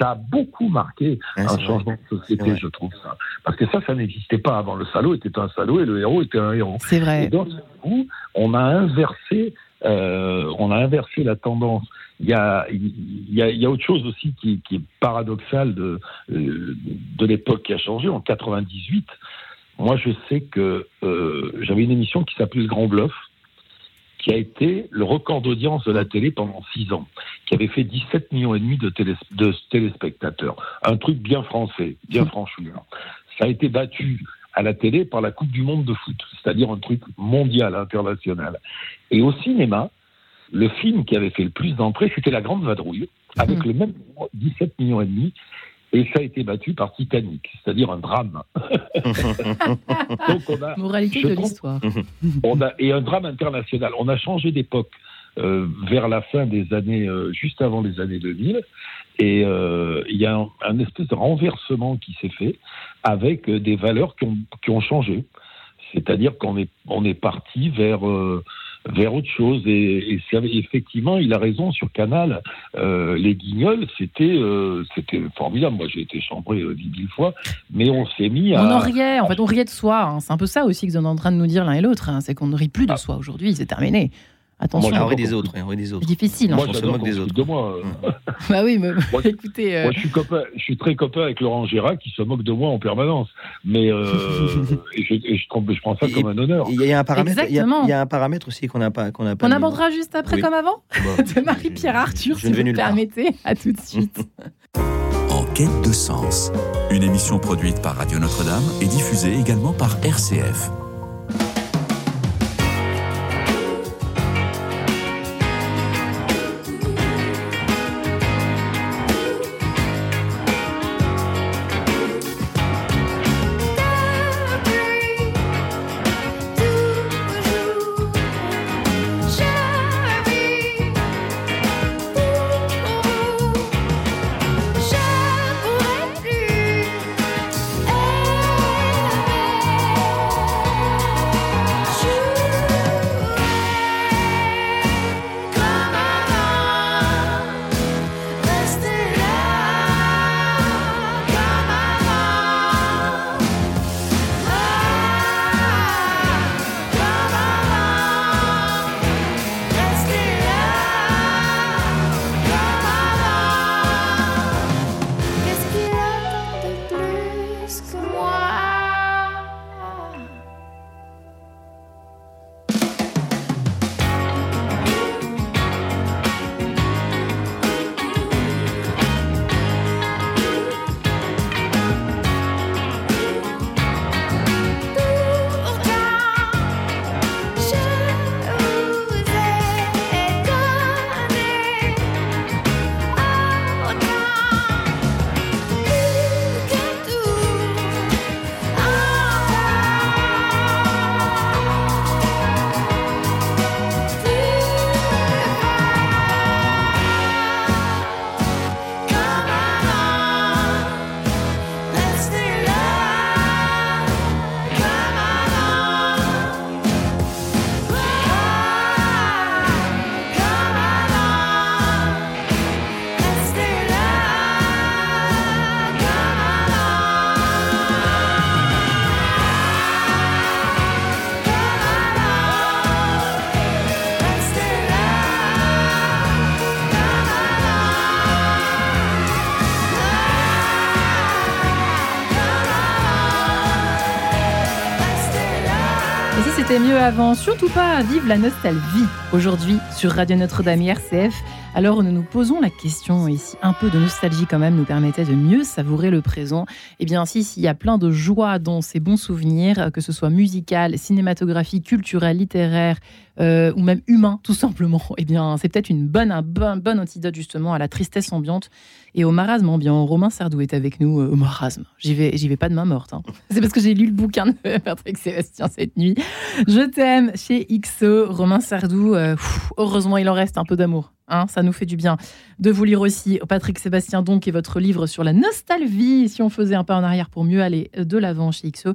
ça a beaucoup marqué un changement de société, je trouve ça. Parce que ça, ça n'existait pas avant. Le salaud était un salaud et le héros était un héros. C'est vrai. Et donc, coup, on a inversé, euh, on a inversé la tendance. Il y a, il y a, il y a autre chose aussi qui, qui est paradoxal de, euh, de l'époque qui a changé. En 98, moi, je sais que euh, j'avais une émission qui s'appelait Le Grand Bluff qui a été le record d'audience de la télé pendant six ans, qui avait fait 17 millions et demi de, de téléspectateurs. Un truc bien français, bien mmh. franchement. Ça a été battu à la télé par la Coupe du Monde de foot, c'est-à-dire un truc mondial, international. Et au cinéma, le film qui avait fait le plus d'entrées, c'était La Grande Vadrouille, avec mmh. le même 17 millions et demi. Et ça a été battu par Titanic, c'est-à-dire un drame. <laughs> Donc on a, Moralité de l'histoire. <laughs> et un drame international. On a changé d'époque euh, vers la fin des années, euh, juste avant les années 2000, et euh, il y a un, espèce de renversement qui s'est fait avec des valeurs qui ont, qui ont changé. C'est-à-dire qu'on est, on est parti vers vers autre chose. Et, et effectivement, il a raison sur Canal. Euh, les Guignols, c'était euh, c'était formidable. Moi, j'ai été chambré euh, dix mille fois, mais on s'est mis à. On en riait. En fait, on riait de soi. Hein. C'est un peu ça aussi que vous êtes en train de nous dire l'un et l'autre. Hein. C'est qu'on ne rit plus de ah. soi aujourd'hui. C'est terminé. Attention. Moi, des autres, on des autres. C'est difficile. Moi, on se moque des autres. De moi. <laughs> bah oui, mais <laughs> moi, écoutez. Euh, moi, je suis, copain, je suis très copain avec Laurent Gérard qui se moque de moi en permanence. Mais euh, <laughs> et je, je, je, prends ça comme un honneur. Il y a un paramètre, il y, il y a un paramètre aussi qu'on n'a pas, qu'on pas. On abordera juste après, comme avant, bah, de Marie-Pierre Arthur, si vous permettez. À tout de suite. en quête de sens, une émission produite par Radio Notre-Dame et diffusée également par RCF. C'était mieux avant. Surtout pas vive la nostalgie aujourd'hui sur Radio Notre-Dame RCF. Alors nous nous posons la question, et si un peu de nostalgie quand même nous permettait de mieux savourer le présent, eh bien si s'il y a plein de joie dans ces bons souvenirs, que ce soit musical, cinématographique, culturel, littéraire, euh, ou même humain, tout simplement, <laughs> eh bien, c'est peut-être une bonne, un bon, antidote justement à la tristesse ambiante et au marasme ambiant. Romain Sardou est avec nous euh, au marasme. J'y vais, j'y vais pas de main morte. Hein. <laughs> C'est parce que j'ai lu le bouquin de <laughs> Patrick Sébastien cette nuit. Je t'aime chez XO, Romain Sardou. Euh, heureusement, il en reste un peu d'amour. Hein, ça nous fait du bien de vous lire aussi Patrick Sébastien donc et votre livre sur la nostalgie si on faisait un pas en arrière pour mieux aller de l'avant chez XO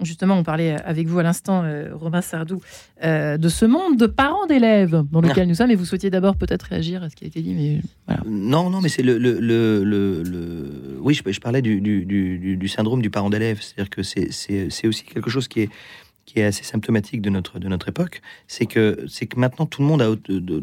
justement on parlait avec vous à l'instant Romain Sardou euh, de ce monde de parents d'élèves dans lequel nous sommes. Et vous souhaitiez d'abord peut-être réagir à ce qui a été dit, mais Non, non, mais c'est le, le, le, Oui, je, parlais du, du, du, syndrome du parent d'élève. C'est-à-dire que c'est aussi quelque chose qui est qui est assez symptomatique de notre, de notre époque, c'est que, c'est que maintenant tout le monde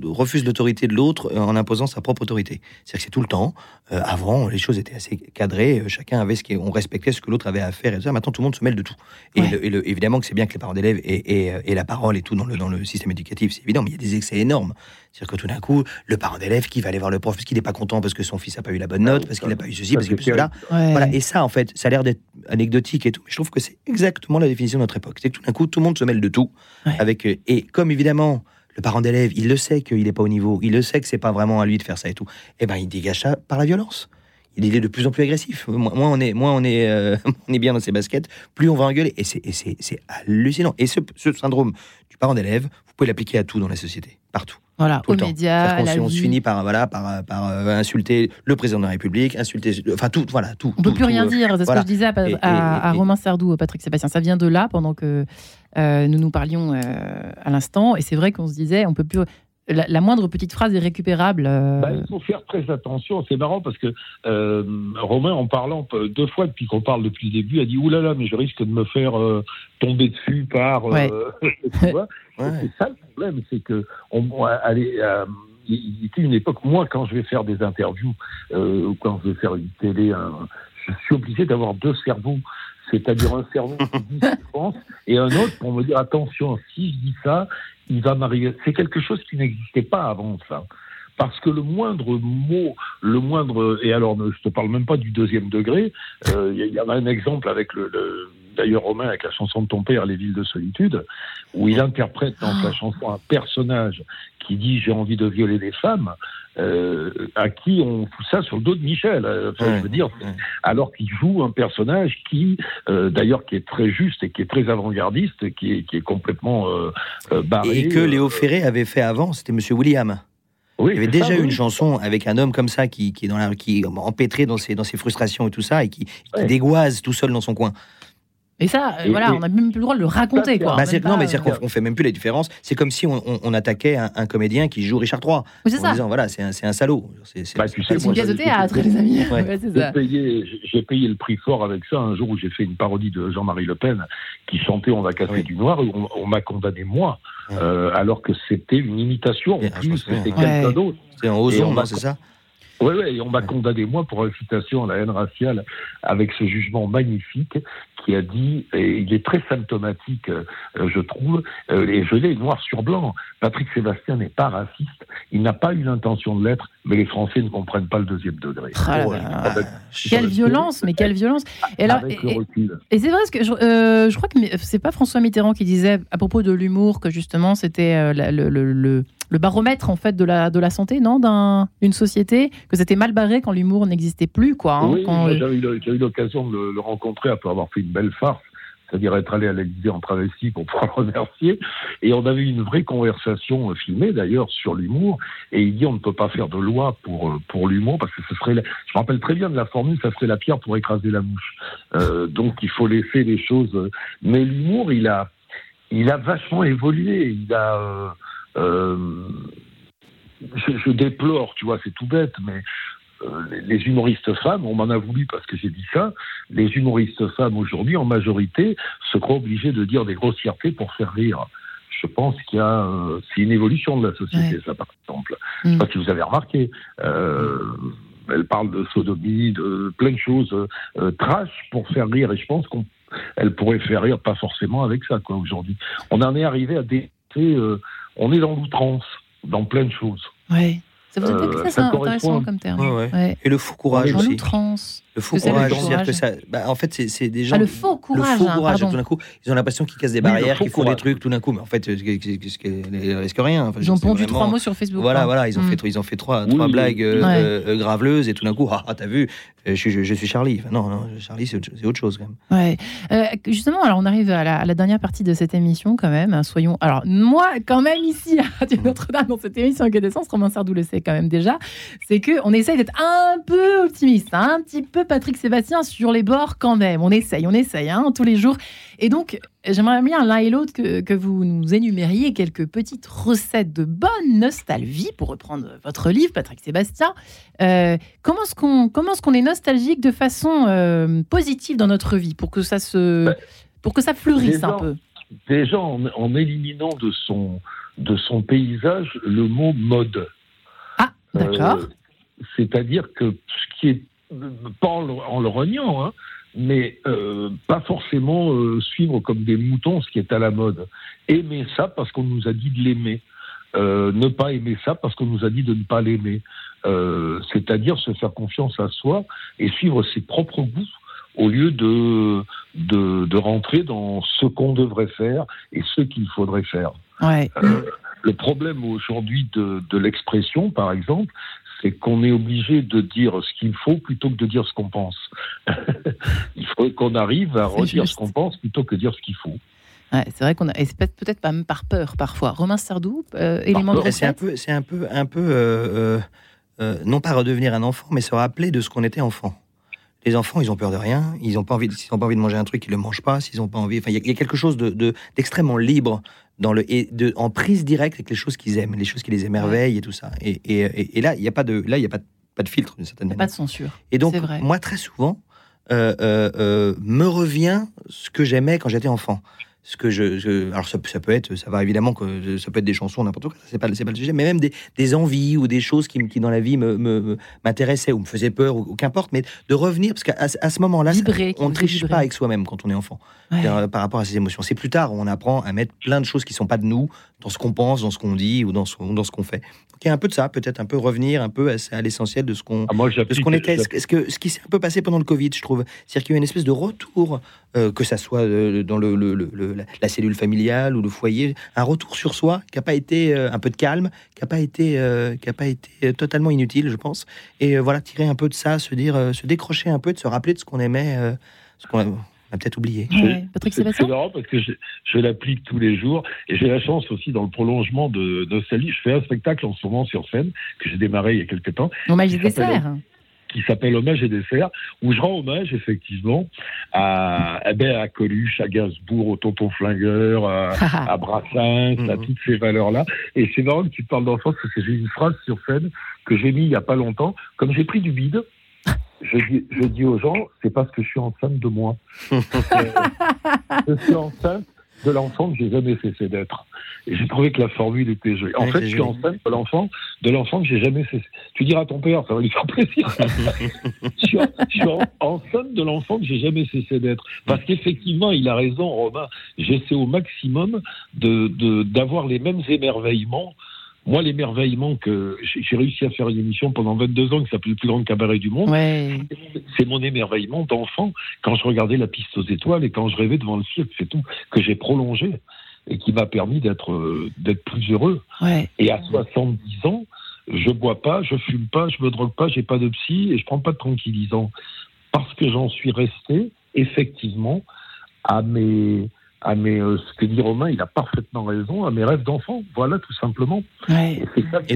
refuse l'autorité de l'autre en imposant sa propre autorité. C'est-à-dire que c'est tout le temps. Euh, avant, les choses étaient assez cadrées, euh, chacun avait ce qui, on respectait ce que l'autre avait à faire et ça. Maintenant, tout le monde se mêle de tout. Et, évidemment que c'est bien que les parents d'élèves aient, la parole et tout dans le, dans le système éducatif, c'est évident, mais il y a des excès énormes. C'est-à-dire que tout d'un coup, le parent d'élève qui va aller voir le prof parce qu'il n'est pas content parce que son fils n'a pas eu la bonne note, parce qu'il n'a pas eu ceci, parce qu'il n'a pas eu cela. Voilà. Et ça, en fait, ça a l'air d'être anecdotique et tout. Mais je trouve que c'est exactement la définition de notre époque. C'est que tout d'un coup, tout le monde se mêle de tout. Avec, euh, et comme évidemment, le parent d'élève, il le sait qu'il n'est pas au niveau, il le sait que c'est pas vraiment à lui de faire ça et tout, eh ben il dégage ça par la violence il est de plus en plus agressif. Moins, on est, on est, <laughs> on est bien dans ses baskets, plus on va engueuler. Et c'est hallucinant. Et ce syndrome du parent d'élève, vous pouvez l'appliquer à tout dans la société, partout. Voilà, aux médias, on, se finit par voilà par, par euh, insulter le président de la République, insulter, enfin tout, voilà tout. On ne peut plus rien dire. C'est ce que je disais à, Romain Sardou, Patrick Sébastien. Ça vient de là pendant que euh, nous nous parlions euh, à l'instant, et c'est vrai qu'on se disait, on peut plus la, moindre petite phrase est récupérable. Euh. Bah, il faut faire très attention. C'est marrant parce que euh, Romain, en parlant deux fois depuis qu'on parle depuis le début, a dit Ouh là là, mais je risque de me faire euh, tomber dessus par. <laughs> <laughs> C'est ça le problème, c'est que on, allez, il était une époque, moi, quand je vais faire des interviews ou quand je vais faire une télé, je suis obligé d'avoir deux cerveaux c'est-à-dire un cerveau qui dit ce qu'il <laughs> pense et un autre pour me dire attention, si je dis ça, il va m'arriver. C'est quelque chose qui n'existait pas avant ça. Parce que le moindre mot, le moindre, et alors je te parle même pas du deuxième degré, euh, il y, en a un exemple avec le, d'ailleurs Romain avec la chanson de ton père, Les villes de solitude, où il interprète dans sa chanson un personnage qui dit j'ai envie de violer des femmes, euh, à qui on fout ça sur le dos de Michel. Euh, je veux dire, alors qu'il joue un personnage qui, euh, d'ailleurs, qui est très juste et qui est très avant-gardiste, qui est, qui est complètement barré. Et que Léo Ferré avait fait avant, c'était Monsieur William. Oui, il y avait déjà eu une chanson avec un homme comme ça qui, qui est dans la, qui empêtré dans ses, dans ses frustrations et tout ça et qui, qui dégoise tout seul dans son coin. Et ça, voilà, on n'a même plus le droit de le raconter. Quoi. Bah, non, mais c'est qu'on ne fait même plus la différence. C'est comme si on, attaquait un, comédien qui joue Richard III. c'est ça. En disant, voilà, c'est un, un, salaud. C'est bah, une pièce de théâtre, les amis. <laughs> J'ai payé, le prix fort avec ça un jour où j'ai fait une parodie de Jean-Marie Le Pen qui chantait On va casser du noir. Et on, m'a condamné, moi, euh, alors que c'était une imitation. En plus, c'était quelqu'un d'autre. C'était un ozon, c'est ça? Oui, oui, et on m'a condamné, moi, pour incitation à la haine raciale, avec ce jugement magnifique qui a dit, et il est très symptomatique, euh, je trouve, euh, et je l'ai noir sur blanc, Patrick Sébastien n'est pas raciste, il n'a pas eu l'intention de l'être, mais les Français ne comprennent pas le deuxième degré. Ah oh, quelle violence, mais quelle violence. Et, alors, et, c'est vrai que je, euh, je crois que c'est pas François Mitterrand qui disait à propos de l'humour que justement c'était le, le le baromètre en fait de la de la santé, non, d'une société, que c'était mal barré quand l'humour n'existait plus, quoi. Hein, oui, j'ai eu l'occasion de le, rencontrer après avoir fait une belle farce, c'est-à-dire être allé à l'Élysée en travesti pour <laughs> pouvoir le remercier, et on avait une vraie conversation euh, filmée d'ailleurs sur l'humour, et il dit on ne peut pas faire de loi pour euh, pour l'humour parce que ce serait, je me rappelle très bien de la formule, ça serait la pierre pour écraser la mouche. Euh, donc il faut laisser les choses, mais l'humour il a il a vachement évolué, il a euh, je, déplore, tu vois, c'est tout bête, mais les, humoristes femmes, on m'en a voulu parce que j'ai dit ça, les humoristes femmes aujourd'hui, en majorité, se croient obligés de dire des grossièretés pour faire rire. Je pense qu'il y a euh, c'est une évolution de la société, ça par exemple. Je ne sais mm. pas si vous avez remarqué. elle parle de sodomie, de plein de choses trash pour faire rire, et je pense qu'elle pourrait faire rire pas forcément avec ça quoi aujourd'hui. On en est arrivé à des on est dans l'outrance, dans plein de choses. Oui. Ça vous euh, que ça, intéressant comme terme. Et le fou courage aussi. Le faux courage, c'est-à-dire que ça. Bah, en fait, c'est des gens. Ah, le faux courage. Le faux courage, tout d'un coup, ils ont l'impression qu'ils cassent des barrières, qu'ils font des trucs tout d'un coup. Mais en fait, ils risquent rien. ils ont pondu trois mots sur Facebook. Voilà, voilà, ils ont, mm. fait, ils ont fait trois, trois blagues euh, euh, graveleuses et tout d'un coup, <laughs> ah, ah, t'as vu, je, je, suis Charlie. non, non, Charlie, c'est autre chose quand même. Ouais. Euh, justement, alors on arrive à la, dernière partie de cette émission quand même. Hein, soyons. Alors, moi, quand même, ici, à Notre-Dame, dans cette émission Quai d'essence, Romain Sardou le sait quand même déjà, c'est qu'on essaye d'être un peu optimiste, hein, un petit peu Patrick Sébastien sur les bords quand même. On essaye, on essaye, hein, tous les jours. Et donc, j'aimerais bien l'un et l'autre que, vous nous énumériez quelques petites recettes de bonne nostalgie, pour reprendre votre livre, Patrick Sébastien. Euh, comment est-ce qu'on est nostalgique de façon euh, positive dans notre vie, pour que ça, se, bah, pour que ça fleurisse un peu? Déjà, en, éliminant de son, de son paysage le mot mode. Ah, d'accord. Euh, c'est-à-dire que ce qui est pas en le, reniant, hein, mais euh, pas forcément euh, suivre comme des moutons ce qui est à la mode. Aimer ça parce qu'on nous a dit de l'aimer. Euh, ne pas aimer ça parce qu'on nous a dit de ne pas l'aimer. C'est-à-dire se faire confiance à soi et suivre ses propres goûts au lieu de, de, de rentrer dans ce qu'on devrait faire et ce qu'il faudrait faire. Ouais. le problème aujourd'hui de, de l'expression, par exemple, c'est qu'on est obligé de dire ce qu'il faut plutôt que de dire ce qu'on pense. <laughs> Il faut qu'on arrive à redire ce qu'on pense plutôt que dire ce qu'il faut. c'est vrai qu'on a, et c'est peut-être pas même par peur parfois. Romain Sardou, euh, élément de C'est un peu, c'est un peu, un peu, euh, euh, non pas redevenir un enfant, mais se rappeler de ce qu'on était enfant. Les enfants, ils ont peur de rien. Ils ont pas envie, s'ils n'ont pas envie de manger un truc, ils le mangent pas. S'ils ont pas envie, enfin, il y, a quelque chose de, d'extrêmement libre dans le et de, en prise directe avec les choses qu'ils aiment, les choses qui les émerveillent et tout ça. Et, et, et là, il n'y a pas de, là, il y a pas, pas de filtre d'une certaine manière. Pas de censure. Et donc, moi, très souvent, euh, euh, euh, me revient ce que j'aimais quand j'étais enfant ce que je, alors ça, peut être, ça va évidemment que ça peut être des chansons, n'importe quoi, c'est pas, c'est pas le sujet, mais même des, des, envies ou des choses qui, qui dans la vie me, me, m'intéressaient ou me faisaient peur ou, qu'importe, mais de revenir parce qu'à à ce moment-là, on ne triche pas avec soi-même quand on est enfant par rapport à ses émotions. C'est plus tard où on apprend à mettre plein de choses qui sont pas de nous dans ce qu'on pense, dans ce qu'on dit ou dans ce, dans ce qu'on fait. Donc il y un peu de ça, peut-être un peu revenir un peu à, l'essentiel de ce qu'on, ah, qu'on était. Ce, que, ce qui s'est un peu passé pendant le Covid, je trouve, c'est-à-dire qu'il y a une espèce de retour, euh, que ça soit euh, dans le, le la cellule familiale ou le foyer, un retour sur soi qui n'a pas été euh, un peu de calme, qui n'a pas été, qui a pas été totalement inutile, je pense. Et voilà, tirer un peu de ça, se dire, se décrocher un peu, de se rappeler de ce qu'on aimait, ce qu'on a, peut-être oublié. Patrick C'est marrant parce que je, l'applique tous les jours et j'ai la chance aussi dans le prolongement de Nostalgie. Je fais un spectacle en ce moment sur scène que j'ai démarré il y a quelques temps. Hommage des desserts qui s'appelle Hommage et dessert, où je rends hommage effectivement à, ben, à Coluche, à Gainsbourg, au Tonton Flingueur, à, <laughs> à Brassens, à mhm. toutes ces valeurs-là. Et c'est marrant que tu parles d'enfance parce que j'ai une phrase sur scène que j'ai mis il n'y a pas longtemps. Comme j'ai pris du bide, je dis, je dis aux gens, c'est parce que je suis enceinte de moi. <laughs> je suis enceinte de l'enfant que j'ai jamais cessé d'être. Et j'ai trouvé que la formule était jolie. En fait, je suis enceinte de l'enfant, de l'enfant que j'ai jamais cessé. Tu diras à ton père, ça va lui faire plaisir. <laughs> je suis, enceinte de l'enfant que j'ai jamais cessé d'être. Parce qu'effectivement, il a raison, Romain. J'essaie au maximum de d'avoir les mêmes émerveillements moi, l'émerveillement que j'ai réussi à faire une émission pendant 22 ans qui s'appelle le plus grand cabaret du monde, c'est mon émerveillement d'enfant quand je regardais la piste aux étoiles et quand je rêvais devant le cirque, c'est tout, que j'ai prolongé et qui m'a permis d'être d'être plus heureux. Et à 70 ans, je bois pas, je fume pas, je me drogue pas, j'ai pas de psy et je prends pas de tranquillisant. Parce que j'en suis resté effectivement à mes à mes, euh, ce que dit Romain, il a parfaitement raison, à mes rêves d'enfant. Voilà, tout simplement. Et,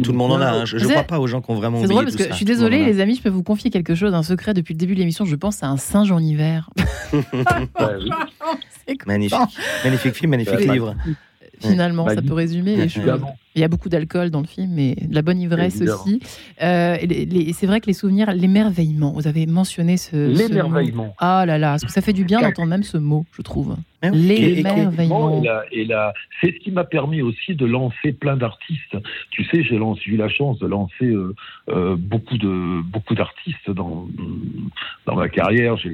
tout le monde en a. Hein. Je ne crois pas aux gens qui ont vraiment. C'est drôle parce que je suis désolée, les amis, je peux vous confier quelque chose, un secret depuis le début de l'émission. Je pense à un singe en hiver. <laughs> magnifique, magnifique film, magnifique livre. Finalement, ça peut résumer. Il y a beaucoup d'alcool dans le film, mais de la bonne ivresse aussi. Euh, c'est vrai que les souvenirs, l'émerveillement, vous avez mentionné ce. L'émerveillement. Ah là là, parce que ça fait du bien d'entendre même ce mot, je trouve. L'émerveillement. Et, c'est ce qui m'a permis aussi de lancer plein d'artistes. Tu sais, j'ai eu la chance de lancer euh, euh, beaucoup de beaucoup d'artistes dans dans ma carrière. J'ai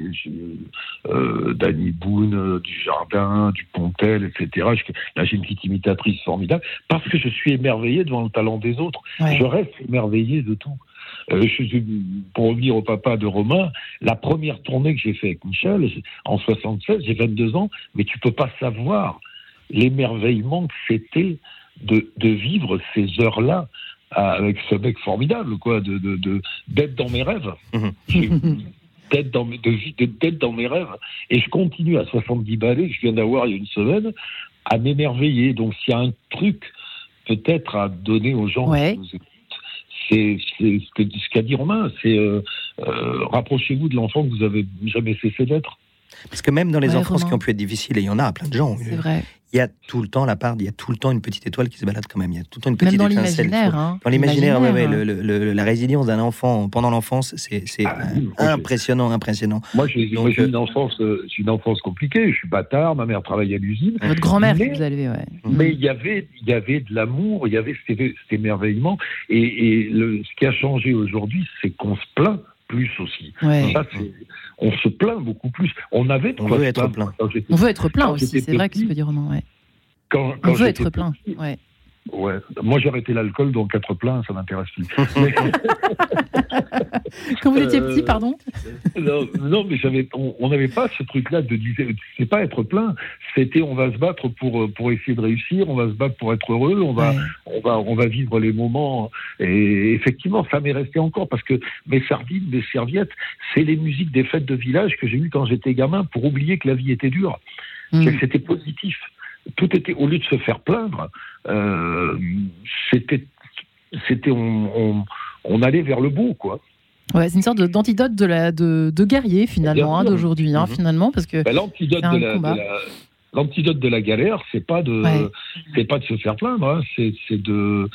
euh, Danny Boone, du Jardin, du Pontel, etc. là, j'ai une petite imitatrice formidable parce que je suis émerveillé devant le talent des autres. Je reste émerveillé de tout. Euh, je, pour revenir au papa de Romain, la première tournée que j'ai fait avec Michel, en 76, j'ai 22 ans, mais tu peux pas savoir l'émerveillement que c'était de, de vivre ces heures-là avec ce mec formidable, quoi, de, de, d'être dans mes rêves. <laughs> d'être dans, de, d'être dans mes rêves. Et je continue à 70 balais que je viens d'avoir il y a une semaine à m'émerveiller. Donc s'il y a un truc peut-être à donner aux gens c'est ce qu'a dit Romain, c'est euh, euh, rapprochez-vous de l'enfant que vous avez jamais cessé d'être. Parce que même dans les enfances qui ont pu être difficiles, et il y en a plein de gens. Il y a tout le temps la part, il y a tout le temps une petite étoile qui se balade quand même. Il y a tout le temps une petite même dans l'imaginaire. Hein. Dans l'imaginaire, la résilience d'un enfant pendant l'enfance, c'est ah impressionnant, impressionnant. Moi, j'ai euh, une enfance, euh, une enfance compliquée. Je suis bâtard, ma mère travaillait à l'usine. Votre grand-mère vous avez, ouais. Mais il y avait, il y avait de l'amour, il y avait cet, émerveillement. Et, et le, ce qui a changé aujourd'hui, c'est qu'on se plaint plus aussi. on se plaint beaucoup plus. On avait on veut être plein. On veut être plein aussi, c'est vrai que tu peux dire Romain. Ouais. Quand, on veut être plein. Ouais. Ouais. Moi, j'ai arrêté l'alcool, donc être plein, ça m'intéresse plus. <laughs> Quand vous étiez petit, pardon non, mais j'avais, on n'avait pas ce truc-là de dire, c'est pas être plein, c'était on va se battre pour pour essayer de réussir, on va se battre pour être heureux, on va on va on va vivre les moments. Et effectivement, ça m'est resté encore parce que mes sardines, mes serviettes, c'est les musiques des fêtes de village que j'ai eues quand j'étais gamin pour oublier que la vie était dure, mmh. que c'était positif. Tout était au lieu de se faire plaindre, euh, c'était c'était on, on, allait vers le beau quoi. Ouais, c'est une sorte d'antidote de, la, de, de guerrier finalement hein, d'aujourd'hui, hein, mhm. finalement, parce que bah, l'antidote de, la, l'antidote de la galère, c'est pas de, c'est pas de se faire plaindre, hein, c'est de,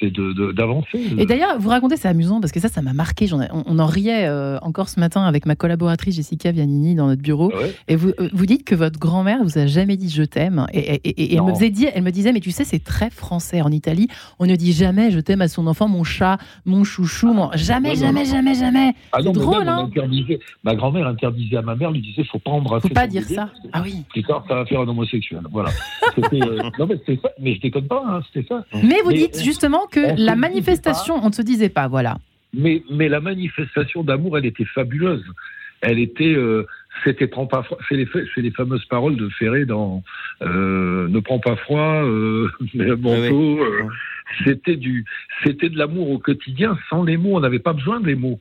c'est d'avancer. Et d'ailleurs, vous racontez, c'est amusant parce que ça, ça m'a marqué. on, on, en riait euh, encore ce matin avec ma collaboratrice Jessica Vianini dans notre bureau. Ah et vous, euh, vous dites que votre grand-mère vous a jamais dit je t'aime. Et, et, elle, me faisait dire, elle me disait, mais tu sais, c'est très français. En Italie, on ne dit jamais je t'aime à son enfant, mon chat, mon chouchou. Mon... Jamais, jamais, jamais, jamais. Ah c'est drôle, hein Ma grand-mère interdisait à ma mère, lui disait, faut pas embrasser. Faut pas dire ça. Ah oui. ça va faire un homosexuel. Voilà. <laughs> Euh, non, mais c'est ça. Mais je déconne pas, hein, c'était ça. Mais vous dites justement que la manifestation, on ne se disait pas, voilà. Mais, mais la manifestation d'amour, elle était fabuleuse. Elle était, euh, c'était c'est les, les, fameuses paroles de Ferré dans euh, Ne prends pas froid, euh, mais un manteau. C'était du, c'était de l'amour au quotidien. Sans les mots, on n'avait pas besoin des mots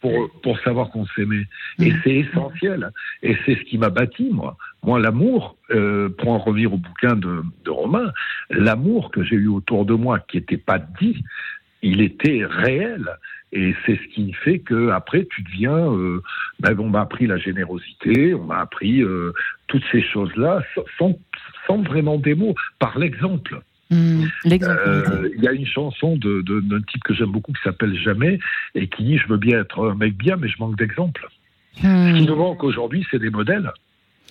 pour pour savoir qu'on s'aimait. Et mm. c'est essentiel. Et c'est ce qui m'a bâti moi. Moi, l'amour, euh, pour en revenir au bouquin de, de Romain, l'amour que j'ai eu autour de moi, qui n'était pas dit, il était réel. Et c'est ce qui fait que après tu deviens. Euh, ben, on m'a appris la générosité, on m'a appris euh, toutes ces choses-là sans, sans vraiment des mots, par l'exemple. Mmh, euh, il y a une chanson d'un de, type que j'aime beaucoup qui s'appelle Jamais et qui dit Je veux bien être un mec bien, mais je manque d'exemples. Ce qui mmh. nous manque aujourd'hui, c'est des modèles.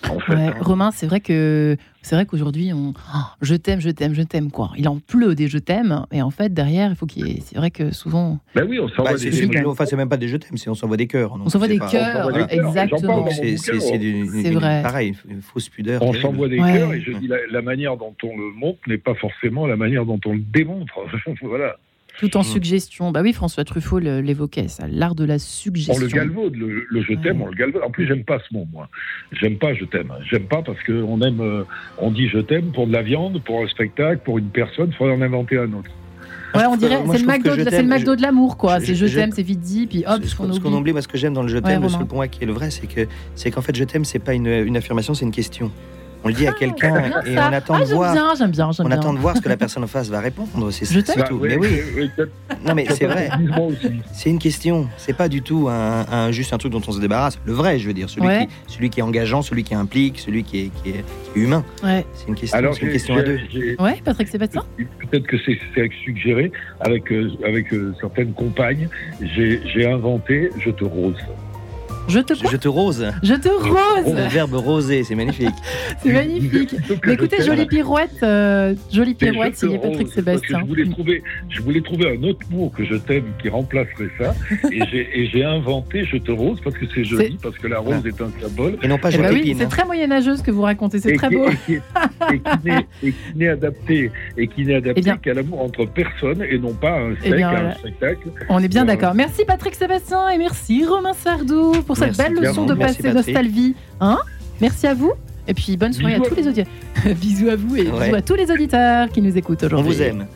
Hein. Romain, c'est vrai que c'est vrai qu'aujourd'hui, on, oh, je t'aime, je t'aime, je t'aime quoi. Il en pleut des je t'aime, et en fait derrière, il faut qu'il. Ait... C'est vrai que souvent. Ben oui, on s'envoie bah, des. Enfin, c'est même pas des je t'aime, c'est on s'envoie des cœurs. On s'envoie des cœurs, exactement. C'est vrai. Pareil, une fausse pudeur. On s'envoie des cœurs, et je dis la manière dont on le montre n'est pas forcément la manière dont on le démontre. <laughs> voilà. Tout en mmh. suggestion. Bah oui, François Truffaut l'évoquait, ça, l'art de la suggestion. On le galvaude, le, je t'aime, on le galvaude. En plus, j'aime pas ce mot, moi. J'aime pas je t'aime. J'aime pas parce qu'on aime, euh, on dit je t'aime pour de la viande, pour un spectacle, pour une personne, il faudrait en inventer un autre. Ouais, on dirait, c'est le, McDo de, le McDo de l'amour, quoi. C'est je, t'aime, c'est vite dit, puis hop, ce qu'on oublie. Ce qu'on oublie, moi, ce que j'aime dans le je t'aime, ouais, pour moi qui est le vrai, c'est que, c'est qu'en fait, je t'aime, c'est pas une, une affirmation, c'est une question. On le dit à ah, quelqu'un et on attend de voir. Bien, bien, on attend de voir ce que la personne en face va répondre. C'est tout. mais oui. Non mais c'est vrai. C'est une question. C'est pas du tout un, juste un truc dont on se débarrasse. Le vrai, je veux dire, celui, qui, celui qui est engageant, celui qui implique, celui qui est, qui est, humain. Ouais. C'est une question. Alors, une question à deux. Ouais, Patrick Sébastien. Peut-être que c'est suggéré avec euh, avec euh, certaines compagnes. J'ai inventé je te rose. Je te Je te rose. Je te rose. Le verbe roser, c'est magnifique. c'est magnifique. <laughs> Mais écoutez, jolie pirouette, euh, jolie pirouette, signé Patrick Sébastien. Je voulais, trouver, je voulais trouver un autre mot que je t'aime qui remplacerait ça. <laughs> et j'ai inventé je te rose parce que c'est joli, parce que la rose est un symbole. Et non pas eh ben oui, C'est très moyenâgeux ce que vous racontez, c'est très beau. Et qui, n'est adapté, et qui n'est adapté eh qu'à l'amour entre personnes et non pas un, eh un spectacle. On est bien d'accord. Merci Patrick Sébastien et merci Romain Sardou pour cette belle leçon de passer nostalgie. Hein Merci à vous. Et puis bonne soirée à tous les auditeurs. <laughs> bisous à vous et bisous à tous les auditeurs qui nous écoutent aujourd'hui. On vous aime.